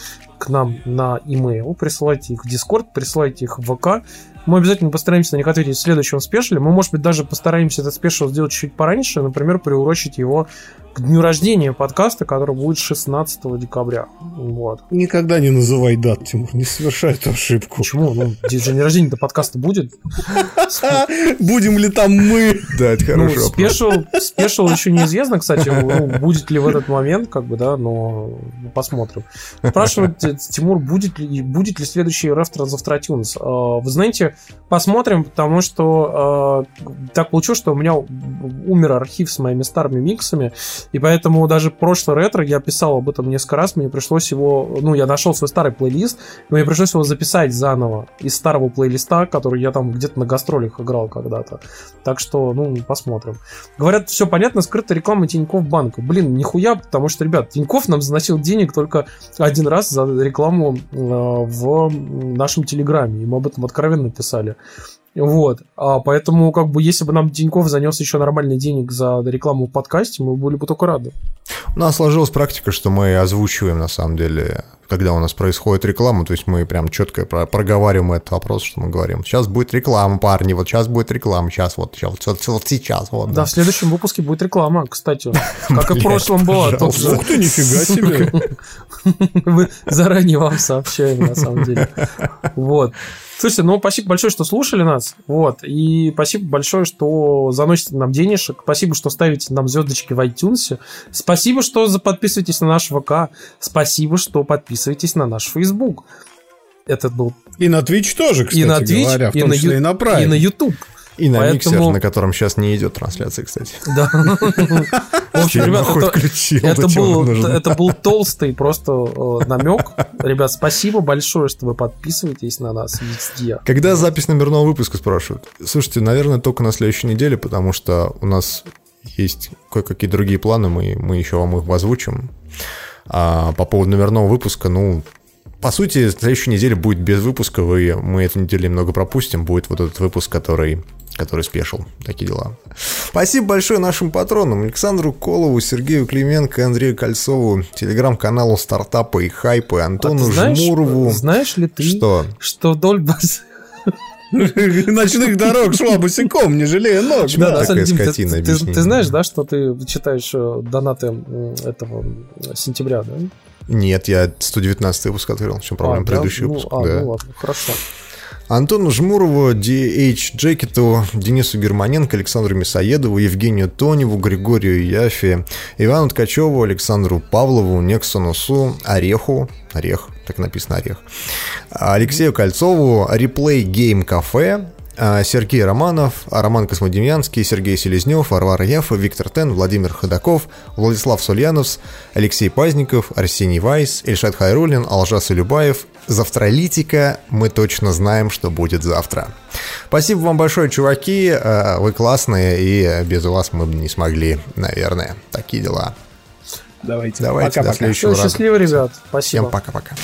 к нам на e-mail, присылайте их в Discord, присылайте их в ВК. Мы обязательно постараемся на них ответить в следующем special е. Мы, может быть, даже постараемся этот special сделать чуть пораньше, например, приурочить его к дню рождения подкаста, который будет 16 декабря. Вот. Никогда не называй дат, Тимур, не совершай эту ошибку. Почему? Ну, день рождения до подкаста будет. Будем ли там мы? Да, это хорошо. Ну, special, special еще неизвестно, кстати, ну, будет ли в этот момент, как бы, да, но посмотрим. Спрашивает Тимур, будет ли, будет ли следующий RF Transoft iTunes. А, вы знаете, посмотрим, потому что э, так получилось, что у меня умер архив с моими старыми миксами, и поэтому даже прошлый ретро, я писал об этом несколько раз, мне пришлось его, ну, я нашел свой старый плейлист, и мне пришлось его записать заново из старого плейлиста, который я там где-то на гастролях играл когда-то. Так что, ну, посмотрим. Говорят, все понятно, скрытая реклама Тинькофф банка. Блин, нихуя, потому что, ребят, Тинькофф нам заносил денег только один раз за рекламу э, в нашем Телеграме, и мы об этом откровенно писали. Вот. А поэтому, как бы, если бы нам Тиньков занес еще нормальный денег за рекламу в подкасте, мы были бы только рады. У нас сложилась практика, что мы озвучиваем, на самом деле, когда у нас происходит реклама, то есть мы прям четко проговариваем этот вопрос, что мы говорим. Сейчас будет реклама, парни, вот сейчас будет реклама, сейчас вот, сейчас, вот, вот сейчас. Вот, да. да, в следующем выпуске будет реклама, кстати, как и в прошлом было. Ух ты, нифига себе. Мы заранее вам сообщаем, на самом деле. Вот. Слушайте, ну, спасибо большое, что слушали нас. Вот. И спасибо большое, что заносите нам денежек. Спасибо, что ставите нам звездочки в iTunes. Спасибо, что подписываетесь на наш ВК. Спасибо, что подписываетесь на наш Facebook. Этот был... И на Twitch тоже, кстати и на Twitch, говоря, в том и числе на, и на Prime. И на YouTube. И на Поэтому... миксер, на котором сейчас не идет трансляция, кстати. Да. В общем, ребят, это, был, это был толстый просто э, намек. Ребят, спасибо большое, что вы подписываетесь на нас везде. Когда запись номерного выпуска спрашивают? Слушайте, наверное, только на следующей неделе, потому что у нас есть кое-какие другие планы, мы, мы еще вам их озвучим. А по поводу номерного выпуска, ну, по сути, следующей неделе будет без выпуска, вы, мы эту неделю немного пропустим, будет вот этот выпуск, который который спешил. Такие дела. Спасибо большое нашим патронам Александру Колову, Сергею Клименко, Андрею Кольцову, телеграм-каналу Стартапы и Хайпы, Антону а знаешь, Жмурову. Знаешь ли ты, что, что вдоль баз... Ночных дорог шла босиком, не жалея ног. Да, да, такая скотина, ты, ты, ты знаешь, да, что ты читаешь э, донаты этого сентября, да? Нет, я 119 выпуск открыл, в чем проблема, а, предыдущий да? выпуск. Ну, а, да. ну ладно, хорошо. Антону Жмурову, D.H. Джекету, Денису Германенко, Александру Мясоедову, Евгению Тоневу, Григорию Яфе, Ивану Ткачеву, Александру Павлову, Нексону Су, Ореху, Орех, так написано Орех, Алексею Кольцову, Реплей Гейм Кафе, Сергей Романов, Роман Космодемьянский, Сергей Селезнев, Варвара Яфа, Виктор Тен, Владимир Ходаков, Владислав Сульянов, Алексей Пазников, Арсений Вайс, Ильшат Хайрулин, Алжас Илюбаев. Завтралитика мы точно знаем, что будет завтра. Спасибо вам большое, чуваки. А, вы классные, и без вас мы бы не смогли, наверное. Такие дела. Давайте. Давайте, пока, до следующего раза. Счастливо, ребят. Спасибо. Всем пока-пока.